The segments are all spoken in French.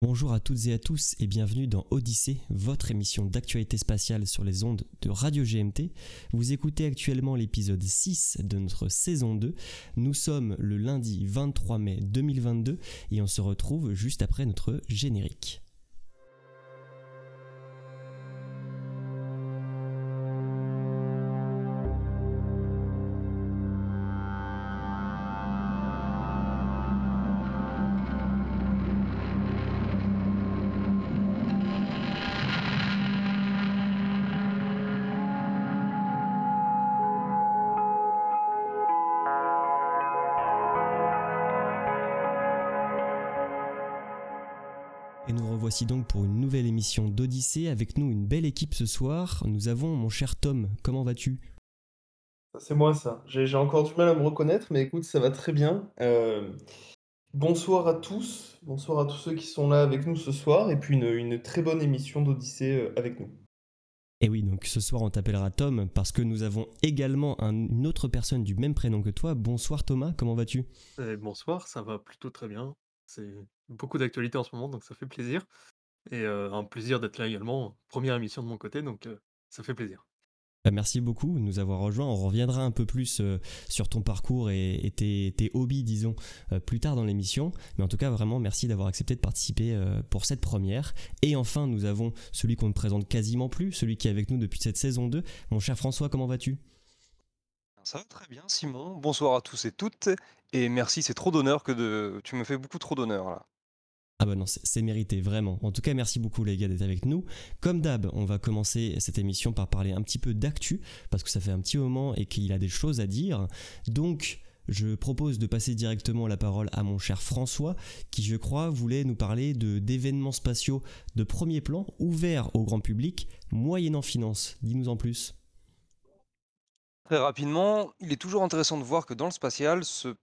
Bonjour à toutes et à tous et bienvenue dans Odyssée, votre émission d'actualité spatiale sur les ondes de Radio GMT. Vous écoutez actuellement l'épisode 6 de notre saison 2. Nous sommes le lundi 23 mai 2022 et on se retrouve juste après notre générique. Donc pour une nouvelle émission d'Odyssée. Avec nous une belle équipe ce soir. Nous avons mon cher Tom. Comment vas-tu? C'est moi ça. J'ai encore du mal à me reconnaître, mais écoute, ça va très bien. Euh, bonsoir à tous, bonsoir à tous ceux qui sont là avec nous ce soir, et puis une, une très bonne émission d'Odyssée euh, avec nous. Et oui, donc ce soir on t'appellera Tom parce que nous avons également un- une autre personne du même prénom que toi. Bonsoir Thomas, comment vas-tu? Eh, bonsoir, ça va plutôt très bien. C'est beaucoup d'actualité en ce moment, donc ça fait plaisir. Et euh, un plaisir d'être là également. Première émission de mon côté, donc euh, ça fait plaisir. Bah, Merci beaucoup de nous avoir rejoints. On reviendra un peu plus euh, sur ton parcours et, et tes, tes hobbies, disons, plus tard dans l'émission. Mais en tout cas, vraiment, merci d'avoir accepté de participer pour cette première. Et enfin, nous avons celui qu'on ne présente quasiment plus, celui qui est avec nous depuis cette saison 2. Mon cher François, comment vas-tu? Ça va très bien, Simon. Bonsoir à tous et toutes. Et merci, c'est trop d'honneur que de. Tu me fais beaucoup trop d'honneur là. Ah bah non, c'est mérité, vraiment. En tout cas, merci beaucoup les gars d'être avec nous. Comme d'hab, on va commencer cette émission par parler un petit peu d'actu, parce que ça fait un petit moment et qu'il a des choses à dire. Donc, je propose de passer directement la parole à mon cher François, qui je crois voulait nous parler d'événements spatiaux de premier plan, ouverts au grand public, moyennant finance. Dis-nous en plus. Très rapidement, il est toujours intéressant de voir que dans le spatial se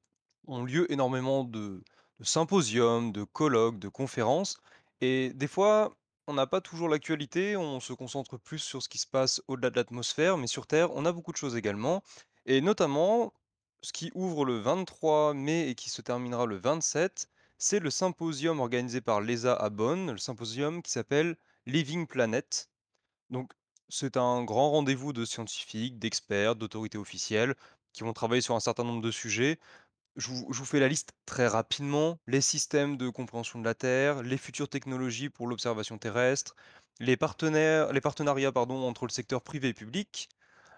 ont lieu énormément de, de symposiums, de colloques, de conférences. Et des fois, on n'a pas toujours l'actualité, on se concentre plus sur ce qui se passe au-delà de l'atmosphère, mais sur Terre, on a beaucoup de choses également. Et notamment, ce qui ouvre le 23 mai et qui se terminera le 27, c'est le symposium organisé par l'ESA à Bonn, le symposium qui s'appelle Living Planet. Donc, c'est un grand rendez-vous de scientifiques, d'experts, d'autorités officielles qui vont travailler sur un certain nombre de sujets. Je vous, fais la liste très rapidement. Les systèmes de compréhension de la Terre, les futures technologies pour l'observation terrestre, les, partenariats entre le secteur privé et public,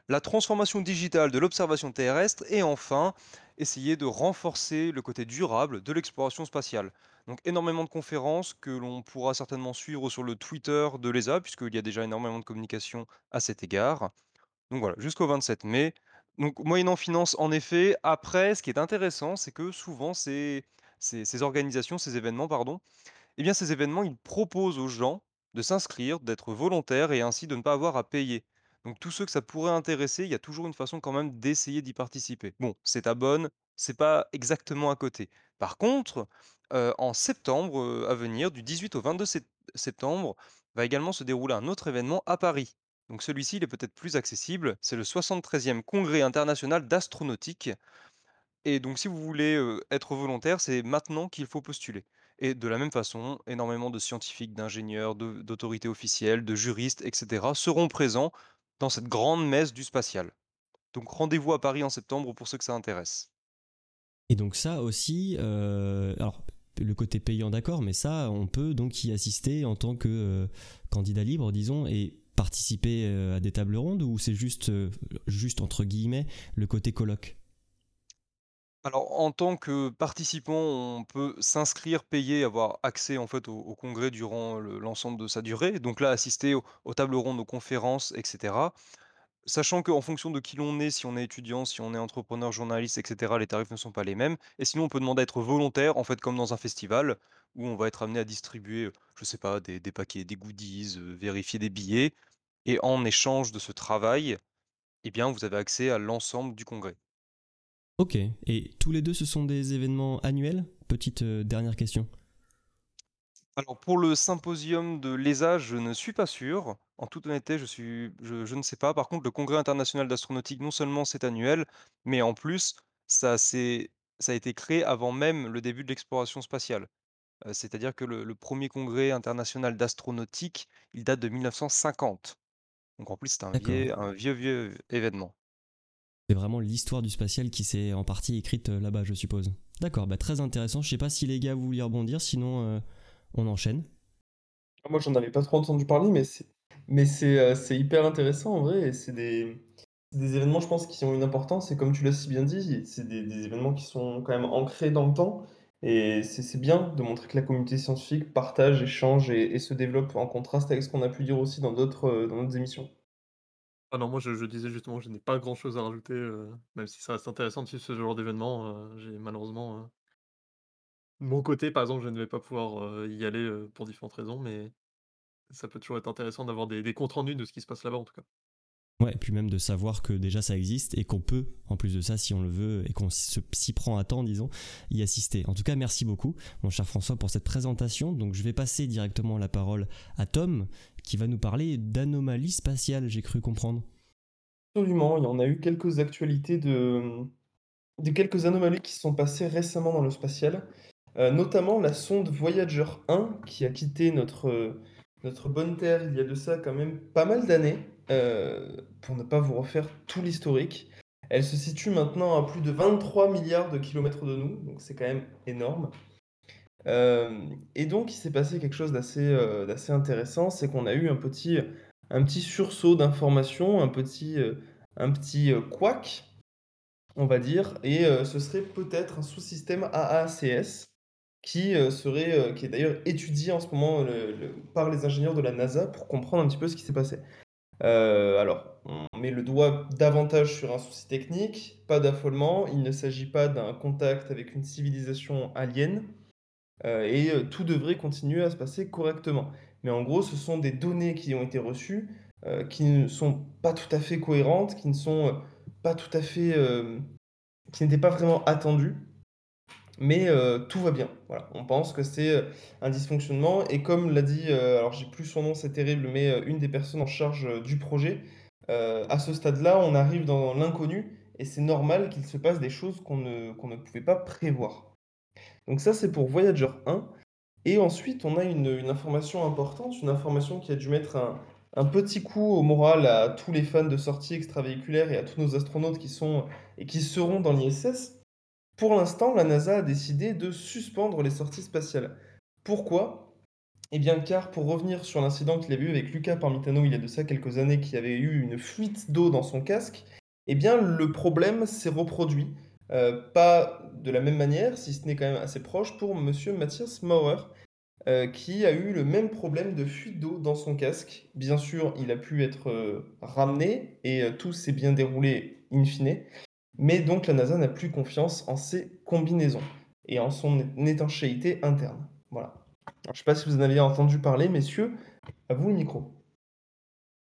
la transformation digitale de l'observation terrestre et enfin essayer de renforcer le côté durable de l'exploration spatiale. Donc énormément de conférences que l'on pourra certainement suivre sur le Twitter de l'ESA puisqu'il y a déjà énormément de communication à cet égard. Donc voilà, jusqu'au 27 mai. Donc moyennant finance, en effet. Après, ce qui est intéressant, c'est que souvent ces, ces, organisations, ces événements, pardon, eh bien, ces événements, ils proposent aux gens de s'inscrire, d'être volontaires et ainsi de ne pas avoir à payer. Donc tous ceux que ça pourrait intéresser, il y a toujours une façon quand même d'essayer d'y participer. Bon, c'est à Bonn, c'est pas exactement à côté. Par contre, en septembre à venir, du 18 au 22 sept- septembre, va également se dérouler un autre événement à Paris. Donc celui-ci, il est peut-être plus accessible. C'est le 73e Congrès international d'astronautique et donc si vous voulez, être volontaire, c'est maintenant qu'il faut postuler. Et de la même façon, énormément de scientifiques, d'ingénieurs, d'autorités officielles, de juristes et cetera seront présents dans cette grande messe du spatial. Donc rendez-vous à Paris en septembre pour ceux que ça intéresse. Et donc ça aussi, alors le côté payant d'accord, mais ça, on peut donc y assister en tant que candidat libre, disons, et participer euh, à des tables rondes ou c'est juste, euh, juste entre guillemets, le côté colloque? Alors en tant que participant, on peut s'inscrire, payer, avoir accès en fait au congrès durant le l'ensemble de sa durée. Donc là, assister aux tables rondes, aux conférences et cetera. Sachant qu'en fonction de qui l'on est, si on est étudiant, si on est entrepreneur, journaliste, et cetera, les tarifs ne sont pas les mêmes. Et sinon, on peut demander à être volontaire, en fait, comme dans un festival, où on va être amené à distribuer, je sais pas, des paquets, des goodies, heu, vérifier des billets et en échange de ce travail, eh bien, vous avez accès à l'ensemble du congrès. Ok, et tous les deux, ce sont des événements annuels? Petite euh, dernière question. Alors pour le symposium de l'ESA, je ne suis pas sûr. En toute honnêteté, je suis je je ne sais pas. Par contre, le Congrès international d'astronautique, non seulement c'est annuel, mais en plus, ça ça a été créé avant même le début de l'exploration spatiale. Heu, c'est-à-dire que le le 1 congrès international d'astronautique, il date de 1950. Donc en plus, c'est un vieux un vieux, vieux événement. C'est vraiment l'histoire du spatial qui s'est en partie écrite, heu, là-bas, je suppose. D'accord, bah, très intéressant. Je sais pas si les gars, vous vouliez rebondir, sinon, heu, on enchaîne. Ah moi, j'en avais pas trop entendu parler, mais c'est mais c'est, heu, c'est hyper intéressant en vrai et c'est des c'est des événements, je pense, qui ont une importance et comme tu l'as si bien dit, c'est des des événements qui sont quand même ancrés dans le temps et c'est bien de montrer que la communauté scientifique partage, échange et se développe en contraste avec ce qu'on a pu dire aussi dans d'autres, heu, dans émissions. Ah non, moi je je disais justement, je n'ai pas grand chose à rajouter, heu, même si ça reste intéressant de suivre ce genre d'événement, heu, j'ai malheureusement, heu de mon côté, par exemple, je ne vais pas pouvoir, y aller, pour différentes raisons, mais ça peut toujours être intéressant d'avoir des des comptes rendus de ce qui se passe là-bas, en tout cas. Ouais, et puis même de savoir que déjà ça existe et qu'on peut, en plus de ça, si on le veut et qu'on s'y prend à temps, disons, y assister. En tout cas, merci beaucoup, mon cher François, pour cette présentation. Donc je vais passer directement la parole à Tom, qui va nous parler d'anomalies spatiales, j'ai cru comprendre. Absolument, il y en a eu quelques actualités de, de quelques anomalies qui sont passées récemment dans le spatial, heu, notamment la sonde Voyager 1 qui a quitté notre, notre bonne Terre il y a de ça quand même pas mal d'années, heu, pour ne pas vous refaire tout l'historique. Elle se situe maintenant à plus de 23 000 000 de kilomètres de nous, donc c'est quand même énorme. Hem et donc il s'est passé quelque chose d'assez, heu, d'assez intéressant, c'est qu'on a eu un petit, un petit sursaut d'informations, un petit, un petit, couac, on va dire et ce serait peut-être un sous-système AACS qui, serait, qui est d'ailleurs étudié en ce moment, par les ingénieurs de la NASA pour comprendre un petit peu ce qui s'est passé. Heu, alors, on met le doigt davantage sur un souci technique, pas d'affolement, il ne s'agit pas d'un contact avec une civilisation alien, heu et heu, tout devrait continuer à se passer correctement. Mais en gros, ce sont des données qui ont été reçues, qui ne sont pas tout à fait cohérentes, qui qui n'étaient pas vraiment attendues. Mais heu, tout va bien. On pense que c'est, heu, un dysfonctionnement et comme l'a dit, heu, alors j'ai plus son nom, c'est terrible, mais une des personnes en charge, du projet, à ce stade-là, on arrive dans l'inconnu et c'est normal qu'il se passe des choses qu'on ne qu'on ne pouvait pas prévoir. Donc ça, c'est pour Voyager 1 et ensuite on a une, une information importante, une information qui a dû mettre un un petit coup au moral à tous les fans de sorties extravéhiculaires et à tous nos astronautes qui sont et qui seront dans l'ISS. Pour l'instant, la NASA a décidé de suspendre les sorties spatiales. Pourquoi? Eh bien, car pour revenir sur l'incident qu'il avait eu avec Luca Parmitano il y a de ça quelques années, qui avait eu une fuite d'eau dans son casque, eh bien, le problème s'est reproduit. Heu, pas de la même manière, si ce n'est quand même assez proche, pour monsieur Matthias Maurer, heu, qui a eu le même problème de fuite d'eau dans son casque. Bien sûr, il a pu être, heu, ramené et tout s'est bien déroulé in fine. Mais donc la NASA n'a plus confiance en ces combinaisons et en son étanchéité interne. Voilà. Je sais pas si vous en aviez entendu parler, messieurs, à vous le micro.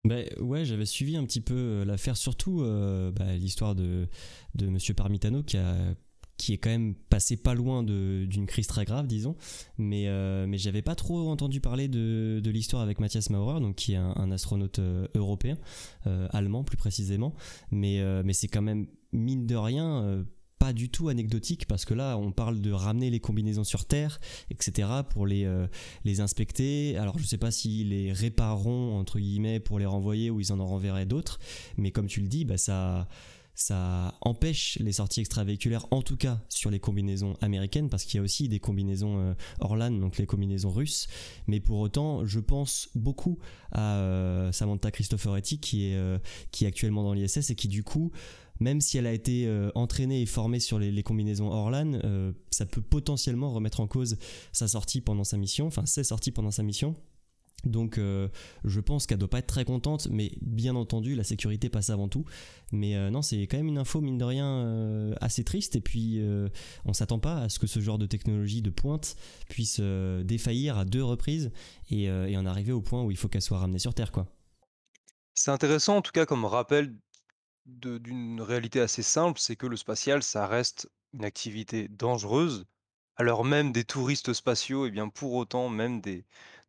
Beh, ouais, j'avais suivi un petit peu, heu, l'affaire, surtout, heu, bah, l'histoire de de monsieur Parmitano qui est quand même passé pas loin d'une crise très grave, disons. Mais heu, mais j'avais pas trop entendu parler de l'histoire avec Matthias Maurer, donc qui est un astronaute, heu, européen, allemand plus précisément. Mais c'est quand même, mine de rien, heu, pas du tout anecdotique parce que là, on parle de ramener les combinaisons sur Terre et cetera pour les, heu, les inspecter. Alors je sais pas s'ils les «répareront» entre guillemets pour les renvoyer ou ils en en renverraient d'autres, mais comme tu le dis, bah, ça ça empêche les sorties extravéhiculaires, en tout cas sur les combinaisons américaines, parce qu'il y a aussi des combinaisons, heu, Orlan, donc les combinaisons russes. Mais pour autant, je pense beaucoup à, heu, Samantha Cristoforetti qui est, qui est actuellement dans l'ISS et qui du coup, même si elle a été, heu, entraînée et formée sur les combinaisons Orlan, heu, ça peut potentiellement remettre en cause sa sortie pendant sa mission, enfin ses sorties pendant sa mission. Donc heu, je pense qu'elle doit pas être très contente, mais bien entendu, la sécurité passe avant tout. Mais non, c'est quand même une info mine de rien, assez triste et puis, on s'attend pas à ce que ce genre de technologie de pointe puisse, défaillir à 2 reprises et et en arriver au point où il faut qu'elle soit ramenée sur Terre, quoi. C'est intéressant en tout cas comme rappel d'une réalité assez simple, c'est que le spatial, ça reste une activité dangereuse, l'heure même des touristes spatiaux et bien pour autant même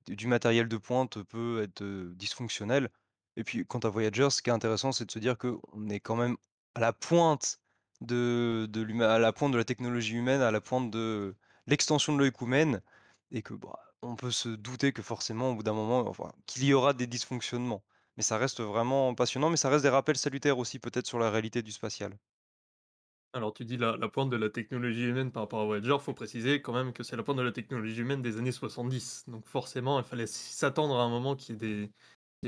du matériel de pointe peut être, dysfonctionnel et puis quant à Voyager, ce qui est intéressant, c'est de se dire qu'on est quand même à la pointe de à la technologie humaine, à la pointe de l'extension de l'œcuméne et que, bah, on peut se douter que forcément, au bout d'un moment, qu'il y aura des dysfonctionnements. Mais ça reste vraiment passionnant, mais ça reste des rappels salutaires aussi peut-être sur la réalité du spatial. Alors tu dis la pointe de la technologie humaine par rapport à Voyager, faut préciser quand même que c'est la pointe de la technologie humaine des années 70. Donc forcément, il fallait s'attendre à un moment qu'il y ait des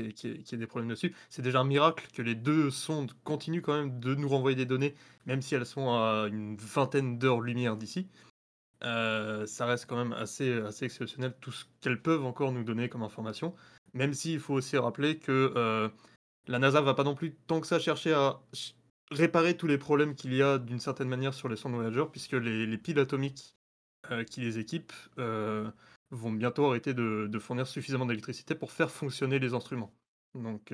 ait qu'il y ait des problèmes dessus. C'est déjà un miracle que les 2 sondes continuent quand même de nous renvoyer des données, même si elles sont à une vingtaine d'heures-lumière d'ici. Heu, ça reste quand même assez, assez exceptionnel tout ce qu'elles peuvent encore nous donner comme information. Même s'il faut aussi rappeler que, heu, la NASA va pas non plus tant que ça chercher à réparer tous les problèmes qu'il y a d'une certaine manière sur les sondes Voyager puisque les les piles atomiques, heu, qui les équipent, heu, vont bientôt arrêter de fournir suffisamment d'électricité pour faire fonctionner les instruments. Donc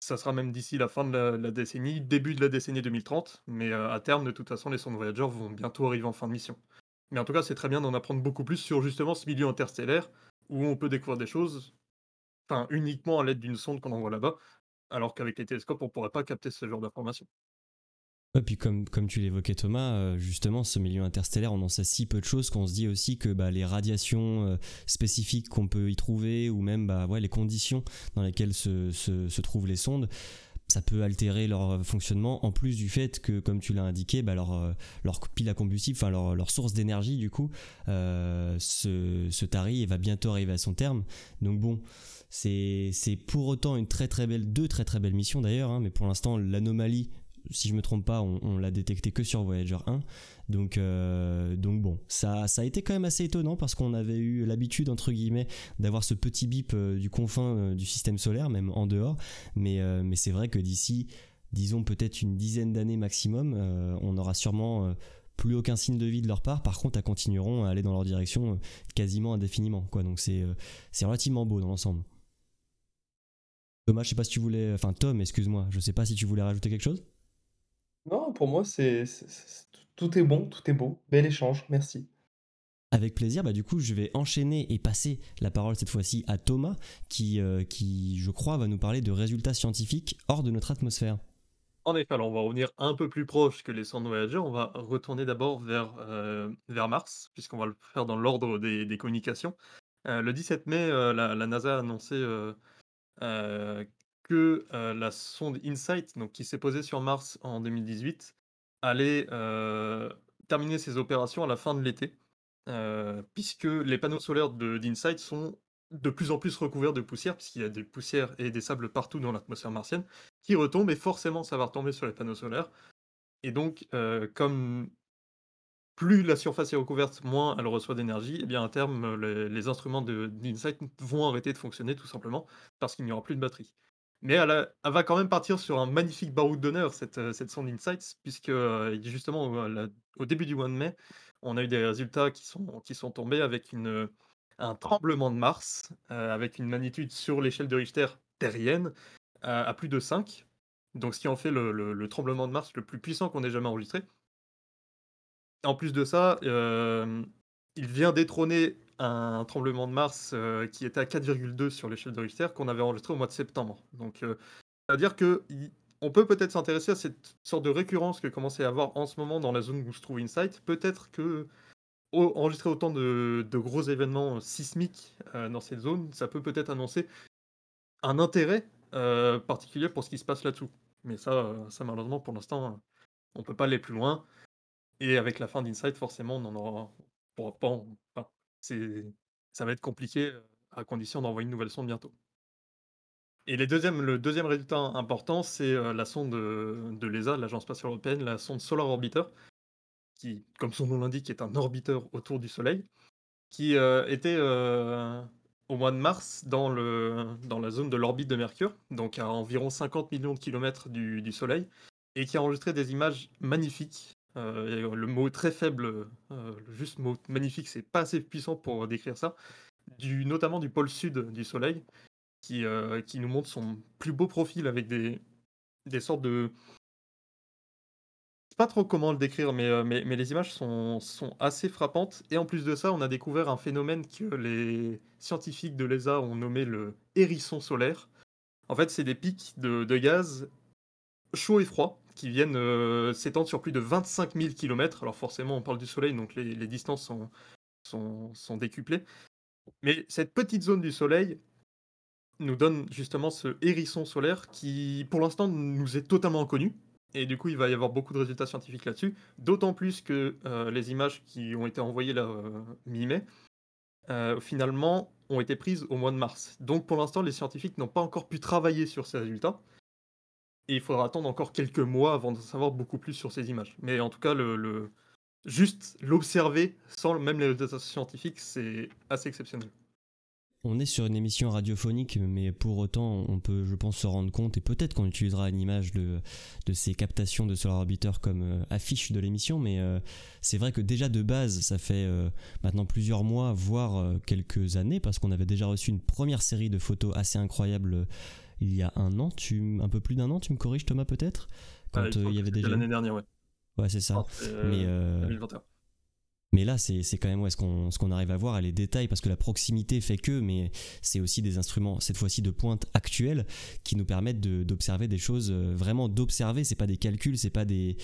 ça sera même d'ici la fin de la décennie, début de la décennie 2030, mais à terme, de toute façon, les sondes Voyager vont bientôt arriver en fin de mission. Mais en tout cas, c'est très bien d'en apprendre beaucoup plus sur justement ce milieu interstellaire où on peut découvrir des choses, enfin uniquement à l'aide d'une sonde qu'on envoie là-bas, alors qu'avec les télescopes, on pourrait pas capter ce genre d'informations. Et puis comme, comme tu l'évoquais Thomas, euh, justement ce milieu interstellaire, on en sait si peu de choses qu'on se dit aussi que bah, les radiations euh, spécifiques qu'on peut y trouver ou même bah, ouais, les conditions dans lesquelles se, se, se trouvent les sondes, ça peut altérer leur fonctionnement en plus du fait que comme tu l'as indiqué bah, leur, euh, enfin leur, source d'énergie du coup euh, se, se tarit et va bientôt arriver à son terme donc bon c'est pour autant une très très belle deux très très belles missions d'ailleurs hein, mais pour l'instant l'anomalie si je me trompe pas, on, on l'a détecté que sur Voyager 1. Donc, euh, donc bon, ça, ça a été quand même assez étonnant parce qu'on avait eu l'habitude, entre guillemets, d'avoir ce petit bip euh, du confin euh, du système solaire, même en dehors. Mais, mais c'est vrai que d'ici, disons peut-être une dizaine d'années maximum, on aura sûrement plus aucun signe de vie de leur part. Par contre, elles continueront à aller dans leur direction quasiment indéfiniment. Donc c'est c'est relativement beau dans l'ensemble. Thomas, je sais pas si tu voulais. Enfin, Tom, excuse-moi, je sais pas si tu voulais rajouter quelque chose? Non, pour moi, c'est- tout est bon, tout est beau. Bel échange, merci. Avec plaisir, bah du coup je vais enchaîner et passer la parole cette fois-ci à Thomas qui, euh, qui je crois va nous parler de résultats scientifiques hors de notre atmosphère. En effet, alors on va revenir un peu plus proche que les sondes Voyager. On va retourner d'abord vers, heu, vers Mars, puisqu'on va le faire dans l'ordre des des communications. Heu, le 17 mai, la la NASA a annoncé, que, la sonde InSight, donc qui s'est posée sur Mars en 2018, allait, heu, terminer ses opérations à la fin de l'été. Heu, puisque les panneaux solaires d'InSight sont de plus en plus recouverts de poussière, puisqu'il y a des poussières et des sables partout dans l'atmosphère martienne, qui retombent et forcément ça va retomber sur les panneaux solaires et donc heu, comme plus la surface est recouverte, moins elle reçoit d'énergie et bien à terme, les les instruments d'InSight vont arrêter de fonctionner tout simplement parce qu'il n'y aura plus de batterie. Mais elle va quand même partir sur un magnifique baroud d'honneur cette, heu, cette sonde InSight puisque, heu, justement au début du mois de mai, on a eu des résultats qui sont qui sont tombés avec heu, un tremblement de Mars, avec une magnitude sur l'échelle de Richter terrienne, à plus de 5. Donc ce qui en fait le le le tremblement de Mars le plus puissant qu'on ait jamais enregistré. En plus de ça, il vient détrôner un tremblement de Mars, heu, qui était à 4,2 sur l'échelle de Richter, qu'on avait enregistré au mois de septembre. Donc, heu, c'est-à-dire qu'on peut peut-être s'intéresser à cette sorte de récurrence que commence à avoir en ce moment dans la zone où se trouve InSight. Peut-être que au autant de gros événements sismiques, heu, dans cette zone, ça peut peut-être annoncer un intérêt, particulier pour ce qui se passe là-dessous. Mais ça, ça malheureusement pour l'instant, on peut pas aller plus loin. Et avec la fin d'Insight, forcément, on en aura on pas ça va être compliqué, à condition d'envoyer une nouvelle sonde bientôt. Et les 2 le deuxième résultat important, c'est, la sonde, de l'ESA, l'Agence spatiale européenne, la sonde Solar Orbiter, qui, comme son nom l'indique, est un orbiteur autour du Soleil, qui, était, au mois de mars dans la zone de l'orbite de Mercure, donc à environ 50 millions de kilomètres du Soleil et qui a enregistré des images magnifiques. Et le mot très faible, heu, le juste mot magnifique, c'est pas assez puissant pour décrire ça. Du notamment du pôle sud du Soleil qui, heu, qui nous montre son plus beau profil avec des des sortes de je sais pas trop comment le décrire, mais, mais mais les images sont sont assez frappantes et en plus de ça, on a découvert un phénomène que les scientifiques de l'ESA ont nommé le hérisson solaire. En fait, c'est des pics de de gaz chauds et froids qui viennent, heu, s'étendre sur plus de 25 000 kilomètres. Alors forcément, on parle du soleil, donc les distances sont sont, décuplés. Mais cette petite zone du Soleil nous donne justement ce hérisson solaire qui, pour l'instant, nous est totalement inconnu. Et du coup, il va y avoir beaucoup de résultats scientifiques là-dessus. D'autant plus que euh, les images qui ont été envoyées là, euh, mi-mai, euh, finalement, ont été prises au mois de mars. Donc pour l'instant, les scientifiques n'ont pas encore pu travailler sur ces résultats. Et il faudra attendre encore quelques mois avant de savoir beaucoup plus sur ces images. Mais en tout cas, juste l'observer sans même les résultats scientifiques, c'est assez exceptionnel. On est sur une émission radiophonique, mais pour autant, on peut, je pense, se rendre compte, et peut-être qu'on utilisera une image de, de ces captations de Solar Orbiter comme euh, affiche de l'émission, mais euh, c'est vrai que déjà de base, ça fait euh, maintenant plusieurs mois, voire quelques années, parce qu'on avait déjà reçu une première série de photos assez incroyables il y a un an, tu, un peu plus d'un an, tu me corriges Thomas peut-être? Quand il y avait déjà... L'année dernière, ouais. Ouais, c'est ça. mais, 2021. Mais là, c'est quand même ce qu'on ce qu'on arrive à voir, les détails, parce que la proximité fait que, mais c'est aussi des instruments, cette fois-ci de pointe actuelle, qui nous permettent d'observer des choses, euh, vraiment d'observer. C'est pas des calculs, c'est pas des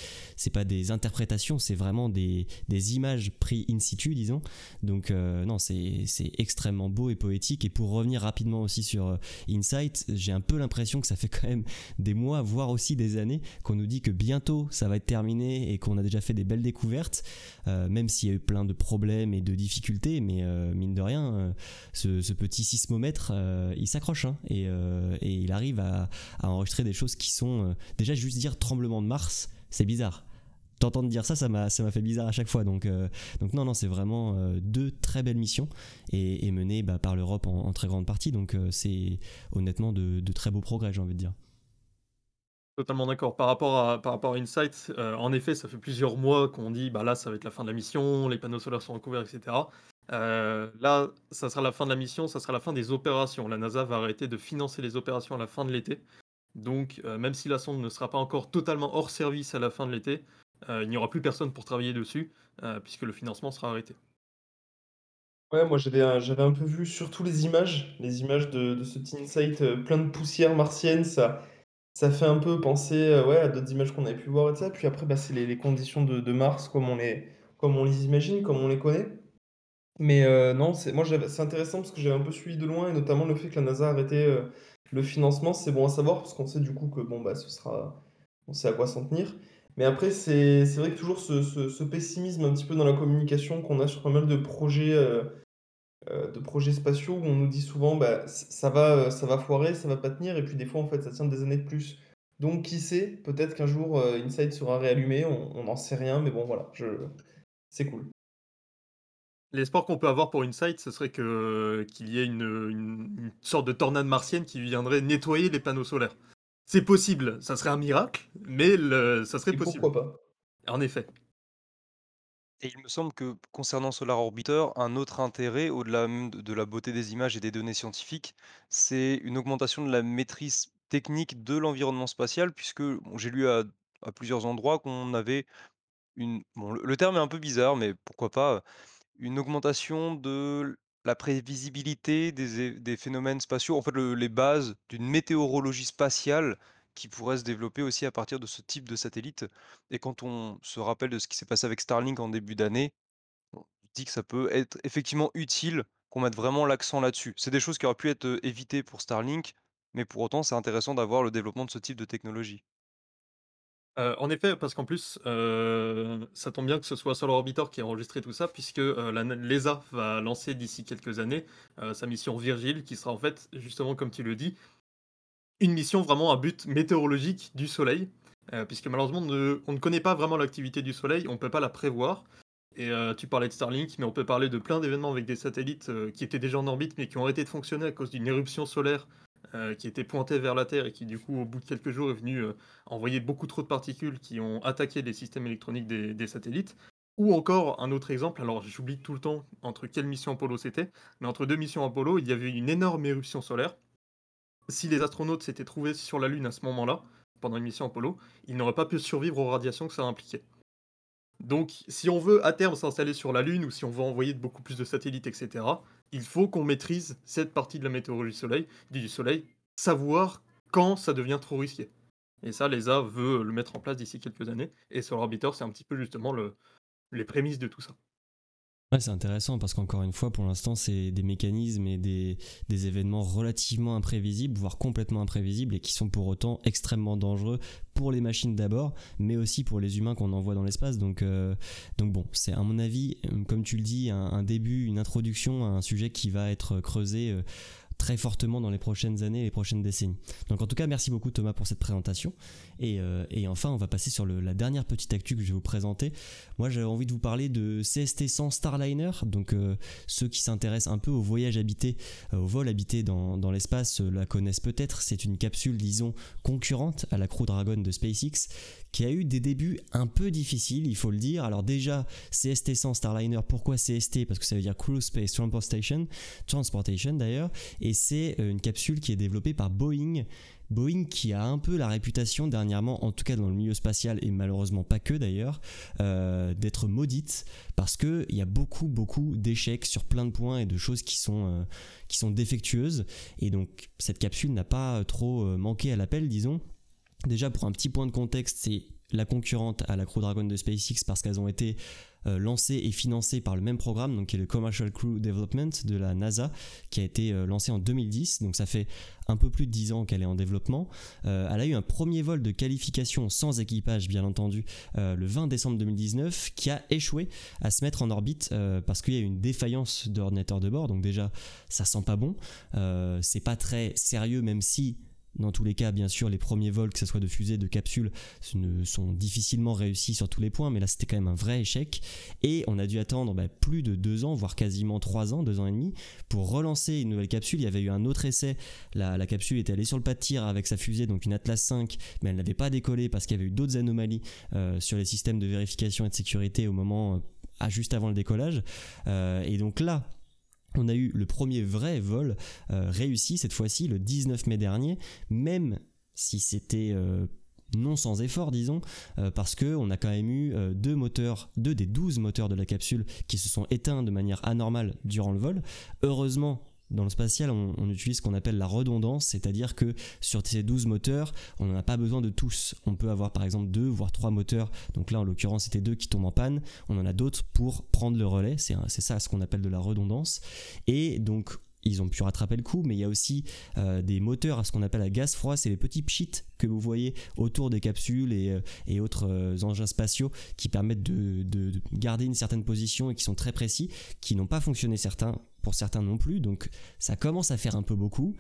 pas des interprétations, c'est vraiment des, des images prises in situ, disons. Donc euh, non, c'est extrêmement beau et poétique. Et pour revenir rapidement aussi sur euh, Insight, j'ai un peu l'impression que ça fait quand même des mois, voire aussi des années, qu'on nous dit que bientôt ça va être terminé et qu'on a déjà fait des belles découvertes, même s'il y a eu plein de problèmes et de difficultés, mais euh, mine de rien, euh, ce, petit sismomètre, euh, il s'accroche hein, et, il arrive à, enregistrer des choses qui sont déjà juste dire tremblement de Mars, c'est bizarre. T'entendre dire ça, ça m'a ça m'a fait bizarre à chaque fois. Donc donc non non, c'est vraiment deux très belles missions et, menées bah, par l'Europe en, très grande partie. Donc c'est honnêtement de, de très beaux progrès, j'ai envie de dire. Totalement d'accord. Par rapport à, par rapport à Insight, euh, en effet, ça fait plusieurs mois qu'on dit bah là, ça va être la fin de la mission, les panneaux solaires sont recouverts, etc. Euh, là, ça sera la fin de la mission, ça sera la fin des opérations. La NASA va arrêter de financer les opérations à la fin de l'été. Donc, euh, même si la sonde ne sera pas encore totalement hors service à la fin de l'été, il n'y aura plus personne pour travailler dessus, puisque le financement sera arrêté. Ouais, moi j'avais un, j'avais un peu vu surtout les images, les images de, de ce Insight plein de poussière martienne, ça, ça fait un peu penser, euh, ouais, à d'autres images qu'on avait pu voir et ça. Puis après, bah, c'est les les conditions de de Mars comme on les comme on les imagine, comme on les connaît. Mais euh, non, c'est moi c'est intéressant parce que j'ai un peu suivi de loin et notamment le fait que la NASA a arrêté, euh, le financement, c'est bon à savoir parce qu'on sait du coup que bon, bah, ce sera on sait à quoi s'en tenir. Mais après, c'est c'est vrai que toujours ce ce pessimisme un petit peu dans la communication qu'on a sur pas mal de projets, euh, de projets spatiaux où on nous dit souvent bah, ça va, euh, ça va foirer, ça va pas tenir, et puis des fois en fait ça tient des années de plus. Donc qui sait, peut-être qu'un jour euh, Inside sera réallumé, on n'en sait rien, mais bon voilà, je... c'est cool. L'espoir qu'on peut avoir pour Insight, ce serait que qu'il y ait une, une, sorte de tornade martienne qui viendrait nettoyer les panneaux solaires. C'est possible, ça serait un miracle, mais le, ça serait possible. Pourquoi pas En effet. Et il me semble que concernant Solar Orbiter, un autre intérêt, au-delà de la beauté des images et des données scientifiques, c'est une augmentation de la maîtrise technique de l'environnement spatial, puisque j'ai lu à, plusieurs endroits qu'on avait une... Bon, le, terme est un peu bizarre, mais pourquoi pas, une augmentation de la prévisibilité des phénomènes spatiaux, en fait les bases d'une météorologie spatiale qui pourrait se développer aussi à partir de ce type de satellite. Et quand on se rappelle de ce qui s'est passé avec Starlink en début d'année, on dit que ça peut être effectivement utile qu'on mette vraiment l'accent là-dessus. C'est des choses qui auraient pu être évitées pour Starlink, mais pour autant, c'est intéressant d'avoir le développement de ce type de technologie. en effet, parce qu'en plus, ça tombe bien que ce soit Solar Orbiter qui ait enregistré tout ça, puisque l'ESA va lancer d'ici quelques années sa mission Virgile, qui sera en fait, justement, comme tu le dis, une mission vraiment à but météorologique du Soleil, euh, puisque malheureusement on ne connaît pas vraiment l'activité du Soleil, on ne peut pas la prévoir. Et euh, tu parlais de Starlink, mais on peut parler de plein d'événements avec des satellites euh, qui étaient déjà en orbite, mais qui ont arrêté de fonctionner à cause d'une éruption solaire qui était pointée vers la Terre et qui du coup au bout de quelques jours est venue envoyer beaucoup trop de particules qui ont attaqué les systèmes électroniques des, des satellites. Ou encore un autre exemple, alors j'oublie tout le temps entre quelle mission Apollo c'était, mais entre deux missions Apollo, il y avait une énorme éruption solaire si les astronautes s'étaient trouvés sur la Lune à ce moment-là, pendant une mission Apollo, ils n'auraient pas pu survivre aux radiations que ça impliquait. Donc, si on veut à terme s'installer sur la Lune ou si on veut envoyer beaucoup plus de satellites, etc., il faut qu'on maîtrise cette partie de la météorologie du Soleil, savoir quand ça devient trop risqué. Et ça, l'ESA veut le mettre en place d'ici quelques années. Et Solar Orbiter, c'est un petit peu justement le, les prémices de tout ça. Ouais, c'est intéressant parce qu'encore une fois, pour l'instant, c'est des mécanismes et des, des, événements relativement imprévisibles, voire complètement imprévisibles, et qui sont pour autant extrêmement dangereux pour les machines d'abord, mais aussi pour les humains qu'on envoie dans l'espace. Donc, euh, donc bon, c'est à mon avis, comme tu le dis, un, un, début, une introduction à un sujet qui va être creusé. Euh, très fortement dans les prochaines années, les prochaines décennies. Donc en tout cas, merci beaucoup Thomas pour cette présentation. Et, euh, et enfin, on va passer sur la dernière petite actu que je vais vous présenter. Moi, j'avais envie de vous parler de CST-100 Starliner. Donc euh, ceux qui s'intéressent un peu au voyage habité, euh, au vol habité dans, dans l'espace, la connaissent peut-être. C'est une capsule, disons, concurrente à la Crew Dragon de SpaceX qui a eu des débuts un peu difficiles, il faut le dire. Alors déjà, CST-100 Starliner, pourquoi CST Parce que ça veut dire Cruise Space Transportation, Transportation d'ailleurs, et c'est euh, une capsule qui est développée par Boeing. Boeing qui a un peu la réputation dernièrement, en tout cas dans le milieu spatial et malheureusement pas que d'ailleurs, euh, d'être maudite parce qu'il y a beaucoup beaucoup d'échecs sur plein de points et de choses qui sont, euh, qui sont défectueuses. Et donc cette capsule n'a pas trop manqué à l'appel, disons. Déjà, pour un petit point de contexte, c'est la concurrente à la Crew Dragon de SpaceX parce qu'elles ont été euh, lancées et financées par le même programme, donc qui est le Commercial Crew Development de la NASA, qui a été euh, lancé en 2010. Donc ça fait un peu plus de 10 ans qu'elle est en développement. Euh, elle a eu un premier vol de qualification sans équipage, bien entendu, le 20 décembre 2019, qui a échoué à se mettre en orbite parce qu'il y a eu une défaillance d'ordinateur de bord. Donc déjà, ça sent pas bon. c'est pas très sérieux, même si dans tous les cas, bien sûr, les premiers vols, que ce soit de fusée, de capsule, sont difficilement réussis sur tous les points, mais là c'était quand même un vrai échec. Et on a dû attendre bah, plus de deux ans, voire quasiment trois ans, deux ans et demi, pour relancer une nouvelle capsule. Il y avait eu un autre essai, la, capsule était allée sur le pas de tir avec sa fusée, donc une Atlas 5, mais elle n'avait pas décollé parce qu'il y avait eu d'autres anomalies euh, sur les systèmes de vérification et de sécurité au moment, euh, juste avant le décollage. Euh, et donc là, on a eu le premier vrai vol euh, réussi cette fois-ci le 19 mai dernier, même si c'était euh, non sans effort, disons, euh, parce que on a quand même eu deux moteurs, deux des douze moteurs de la capsule qui se sont éteints de manière anormale durant le vol. Heureusement, dans le spatial, on, utilise ce qu'on appelle la redondance, c'est-à-dire que sur ces 12 moteurs, on n'en a pas besoin de tous. On peut avoir par exemple deux, voire trois moteurs. Donc là, en l'occurrence, c'était deux qui tombent en panne. On en a d'autres pour prendre le relais. C'est ça ce qu'on appelle de la redondance. Et donc, ils ont pu rattraper le coup, mais il y a aussi euh, des moteurs à ce qu'on appelle à gaz froid, c'est les petits pchits que vous voyez autour des capsules et, euh, autres euh, engins spatiaux qui permettent de, de, garder une certaine position et qui sont très précis, qui n'ont pas fonctionné certains, pour certains non plus, donc ça commence à faire un peu beaucoup.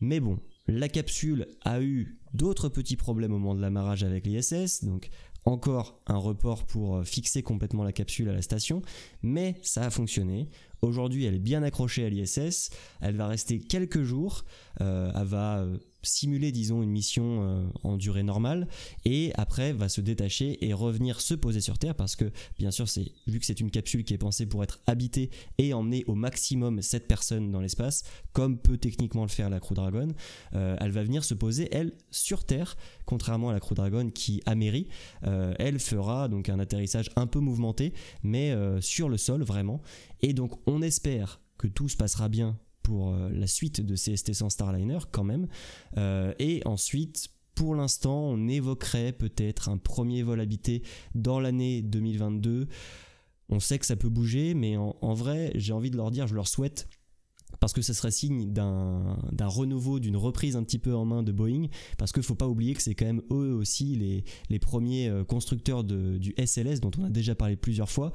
Mais bon, la capsule a eu d'autres petits problèmes au moment de l'amarrage avec l'ISS, donc encore un report pour fixer complètement la capsule à la station, mais ça a fonctionné. Aujourd'hui, elle est bien accrochée à l'ISS. Elle va rester quelques jours. Euh, elle va euh, simuler, disons, une mission euh, en durée normale, et après va se détacher et revenir se poser sur Terre, parce que bien sûr, c'est vu que c'est une capsule qui est pensée pour être habitée et emmener au maximum 7 personnes dans l'espace, comme peut techniquement le faire la Crew Dragon, euh, elle va venir se poser, elle, sur Terre, contrairement à la Crew Dragon qui amérit, euh, elle fera donc un atterrissage un peu mouvementé, mais sur le sol vraiment, et donc on espère que tout se passera bien pour euh, la suite de CST100 Starliner quand même. Euh, et ensuite, pour l'instant, on évoquerait peut-être un premier vol habité dans l'année 2022. On sait que ça peut bouger, mais en, vrai, j'ai envie de leur dire, je leur souhaite parce que ce serait signe d'un renouveau, d'une reprise un petit peu en main de Boeing, parce qu'il ne faut pas oublier que c'est quand même eux aussi les, premiers euh, constructeurs du SLS dont on a déjà parlé plusieurs fois,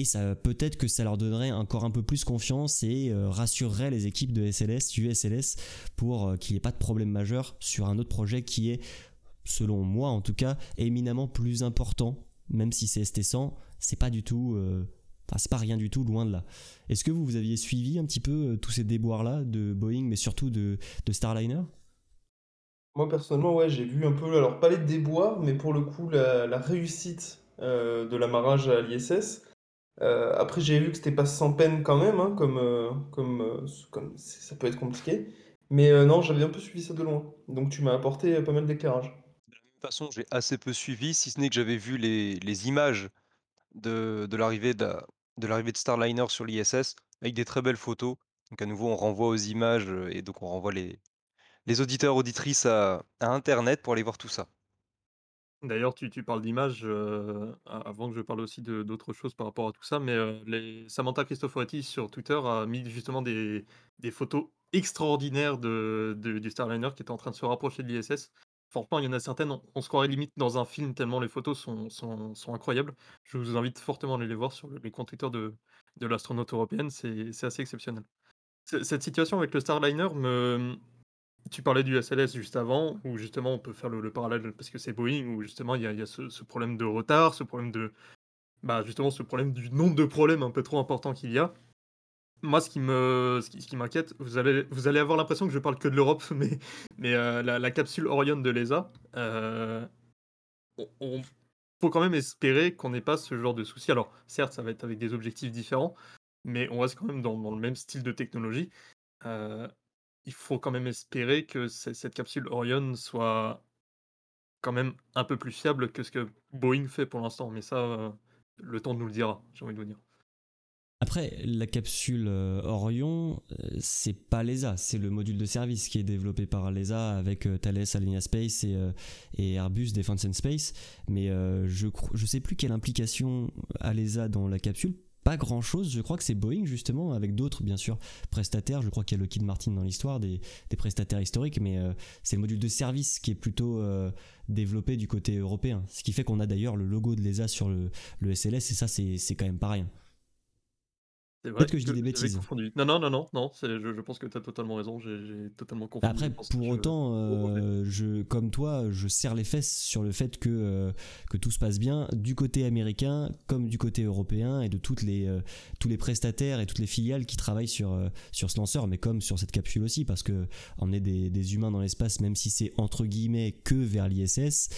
et ça peut-être que ça leur donnerait encore un peu plus confiance et euh, rassurerait les équipes de SLS, du SLS, pour euh, qu'il n'y ait pas de problème majeur sur un autre projet qui est, selon moi en tout cas, éminemment plus important, même si c'est ST100, c'est pas du tout Enfin, c'est pas rien du tout, loin de là. Est-ce que vous, vous aviez suivi un petit peu euh, tous ces déboires-là de Boeing, mais surtout de, Starliner? Moi, personnellement, ouais, j'ai vu un peu, alors pas les déboires, mais pour le coup, la, réussite euh, de l'amarrage à l'ISS. Euh, après, j'ai vu que c'était pas sans peine quand même, hein, comme, comme, comme ça peut être compliqué. Mais non, j'avais un peu suivi ça de loin. Donc tu m'as apporté pas mal d'éclairage. De la même façon, j'ai assez peu suivi, si ce n'est que j'avais vu les, images de l'arrivée de Starliner sur l'ISS avec des très belles photos. Donc à nouveau, on renvoie aux images, et donc on renvoie les les auditeurs, auditrices à internet pour aller voir tout ça. D'ailleurs, tu parles d'images, heu, a avant que je parle aussi d'autres choses par rapport à tout ça, mais, les Samantha Cristoforetti sur Twitter a mis justement des photos extraordinaires du Starliner qui était en train de se rapprocher de l'ISS. Franchement, il y en a certaines, on se croirait limite dans un film tellement les photos sont incroyables. Je vous invite fortement à aller les voir sur le les comptes Twitter de l'astronaute européenne, c'est assez exceptionnel. Ce cette situation avec le Starliner me tu parlais du SLS juste avant, où justement on peut faire le, le parallèle parce que c'est Boeing, où justement il y a, ce, problème de retard, ce problème de. Bah justement, ce problème du nombre de problèmes un peu trop important qu'il y a. Moi, ce qui me, ce qui, m'inquiète, vous allez, vous allez avoir l'impression que je parle que de l'Europe, mais, mais euh, la, capsule Orion de l'ESA, euh, faut quand même espérer qu'on n'ait pas ce genre de souci. Alors, certes, ça va être avec des objectifs différents, mais on reste quand même dans, dans le même style de technologie. Euh, il faut quand même espérer que cette capsule Orion soit quand même un peu plus fiable que ce que Boeing fait pour l'instant. Mais ça, euh, le temps nous le dira, j'ai envie de vous dire. Après, la capsule euh, Orion, euh, c'est pas l'ESA, c'est le module de service qui est développé par l'ESA avec Thales Alenia Space et, Airbus Defence and Space. Mais je, je sais plus quelle implication a l'ESA dans la capsule. Pas grand chose, je crois que c'est Boeing justement, avec d'autres bien sûr prestataires. Je crois qu'il y a Lockheed Martin dans l'histoire, des, des prestataires historiques, mais euh, c'est le module de service qui est plutôt euh, développé du côté européen. Ce qui fait qu'on a d'ailleurs le logo de l'ESA sur le, le SLS, et ça c'est quand même pas rien. Peut-être que je dis des bêtises. Non, non, non, non, non je, je pense que tu as totalement raison. J'ai totalement confondu. Après, pour autant, euh, je, comme toi, je serre les fesses sur le fait que, euh, que tout se passe bien du côté américain comme du côté européen et de toutes les, euh, tous les prestataires et toutes les filiales qui travaillent sur, sur ce lanceur, mais comme sur cette capsule aussi, parce que emmener des, des humains dans l'espace, même si c'est entre guillemets que vers l'ISS,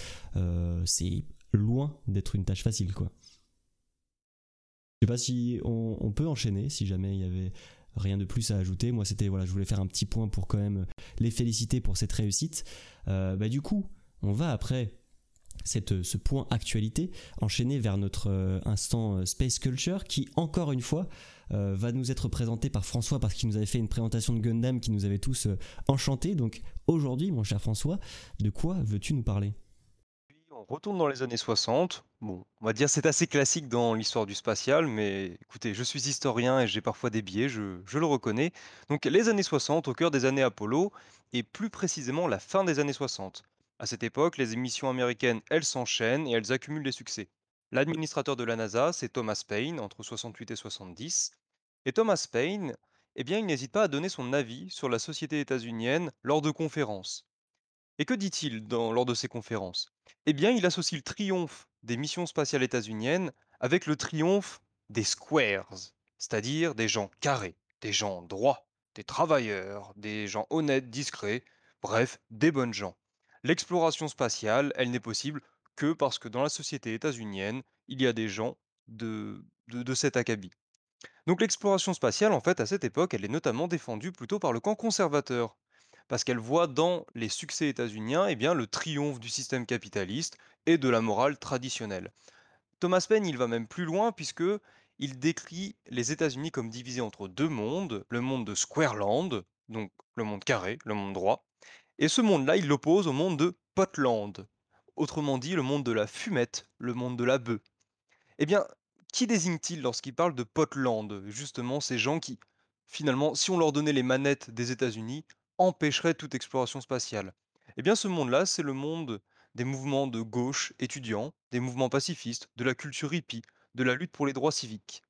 c'est loin d'être une tâche facile, quoi. Je sais pas si on, peut enchaîner, si jamais il y avait rien de plus à ajouter. Moi, c'était voilà, je voulais faire un petit point pour quand même les féliciter pour cette réussite. Euh, bah, du coup, on va après cette, ce point actualité enchaîner vers notre euh, instant euh, Space Culture qui, encore une fois, euh, va nous être présenté par François parce qu'il nous avait fait une présentation de Gundam qui nous avait tous euh, enchantés. Donc aujourd'hui, mon cher François, de quoi veux-tu nous parler? On retourne dans les années 60. Bon, on va dire c'est assez classique dans l'histoire du spatial, mais écoutez, je suis historien et j'ai parfois des biais, je, le reconnais. Donc les années 60, au cœur des années Apollo, et plus précisément la fin des années 60. À cette époque, les émissions américaines, elles s'enchaînent et elles accumulent les succès. L'administrateur de la NASA, c'est Thomas Paine, entre 68 et 70. Et Thomas Paine, eh bien, il n'hésite pas à donner son avis sur la société états-unienne lors de conférences. Et que dit-il lors de ces conférences? Eh bien, il associe le triomphe des missions spatiales états-uniennes avec le triomphe des squares, c'est-à-dire des gens carrés, des gens droits, des travailleurs, des gens honnêtes, discrets, bref, des bonnes gens. L'exploration spatiale, elle n'est possible que parce que dans la société états-unienne, il y a des gens de, de, cet acabit. Donc l'exploration spatiale, en fait, à cette époque, elle est notamment défendue plutôt par le camp conservateur, parce qu'elle voit dans les succès états-uniens eh le triomphe du système capitaliste et de la morale traditionnelle. Thomas Paine, il va même plus loin puisque il décrit les États-Unis comme divisés entre deux mondes, le monde de Squareland, donc le monde carré, le monde droit, et ce monde-là, il l'oppose au monde de Potland, autrement dit le monde de la fumette, le monde de la bœuf. Eh bien, qui désigne-t-il lorsqu'il parle de Potland Justement, ces gens qui, finalement, si on leur donnait les manettes des États-Unis, empêcheraient toute exploration spatiale. Eh bien, ce monde-là, c'est le monde des mouvements de gauche étudiants, des mouvements pacifistes, de la culture hippie, de la lutte pour les droits civiques.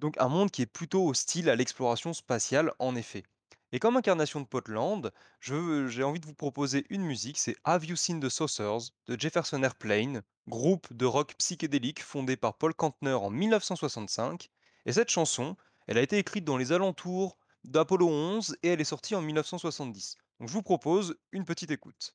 Donc un monde qui est plutôt hostile à l'exploration spatiale, en effet. Et comme incarnation de Potland, je- j'ai envie de vous proposer une musique, c'est Have You Seen the Saucers de Jefferson Airplane, groupe de rock psychédélique fondé par Paul Kantner en 1965. Et cette chanson, elle a été écrite dans les alentours d'Apollo 11 et elle est sortie en 1970. Donc je vous propose une petite écoute.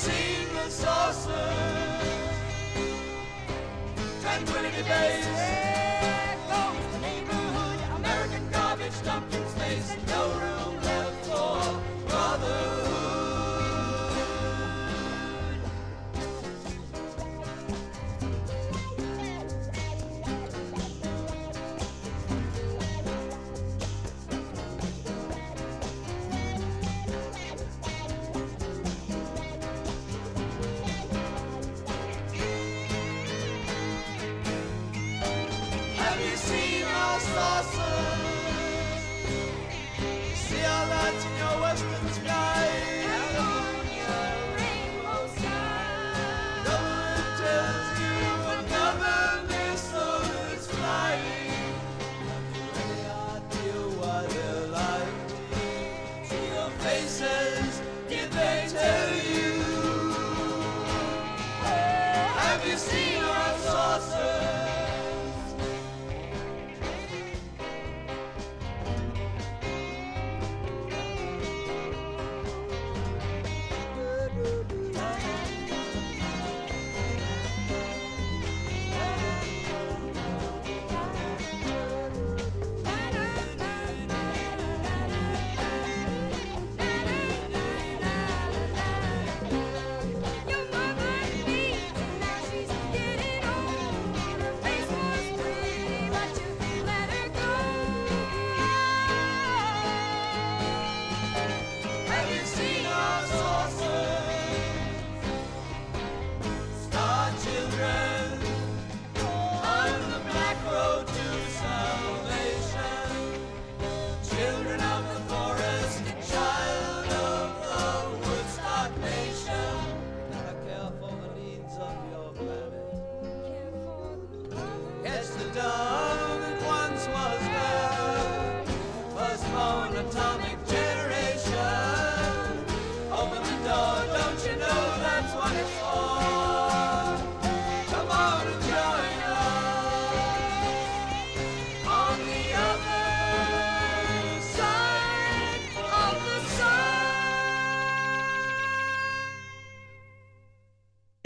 Seen the saucer? Tranquility.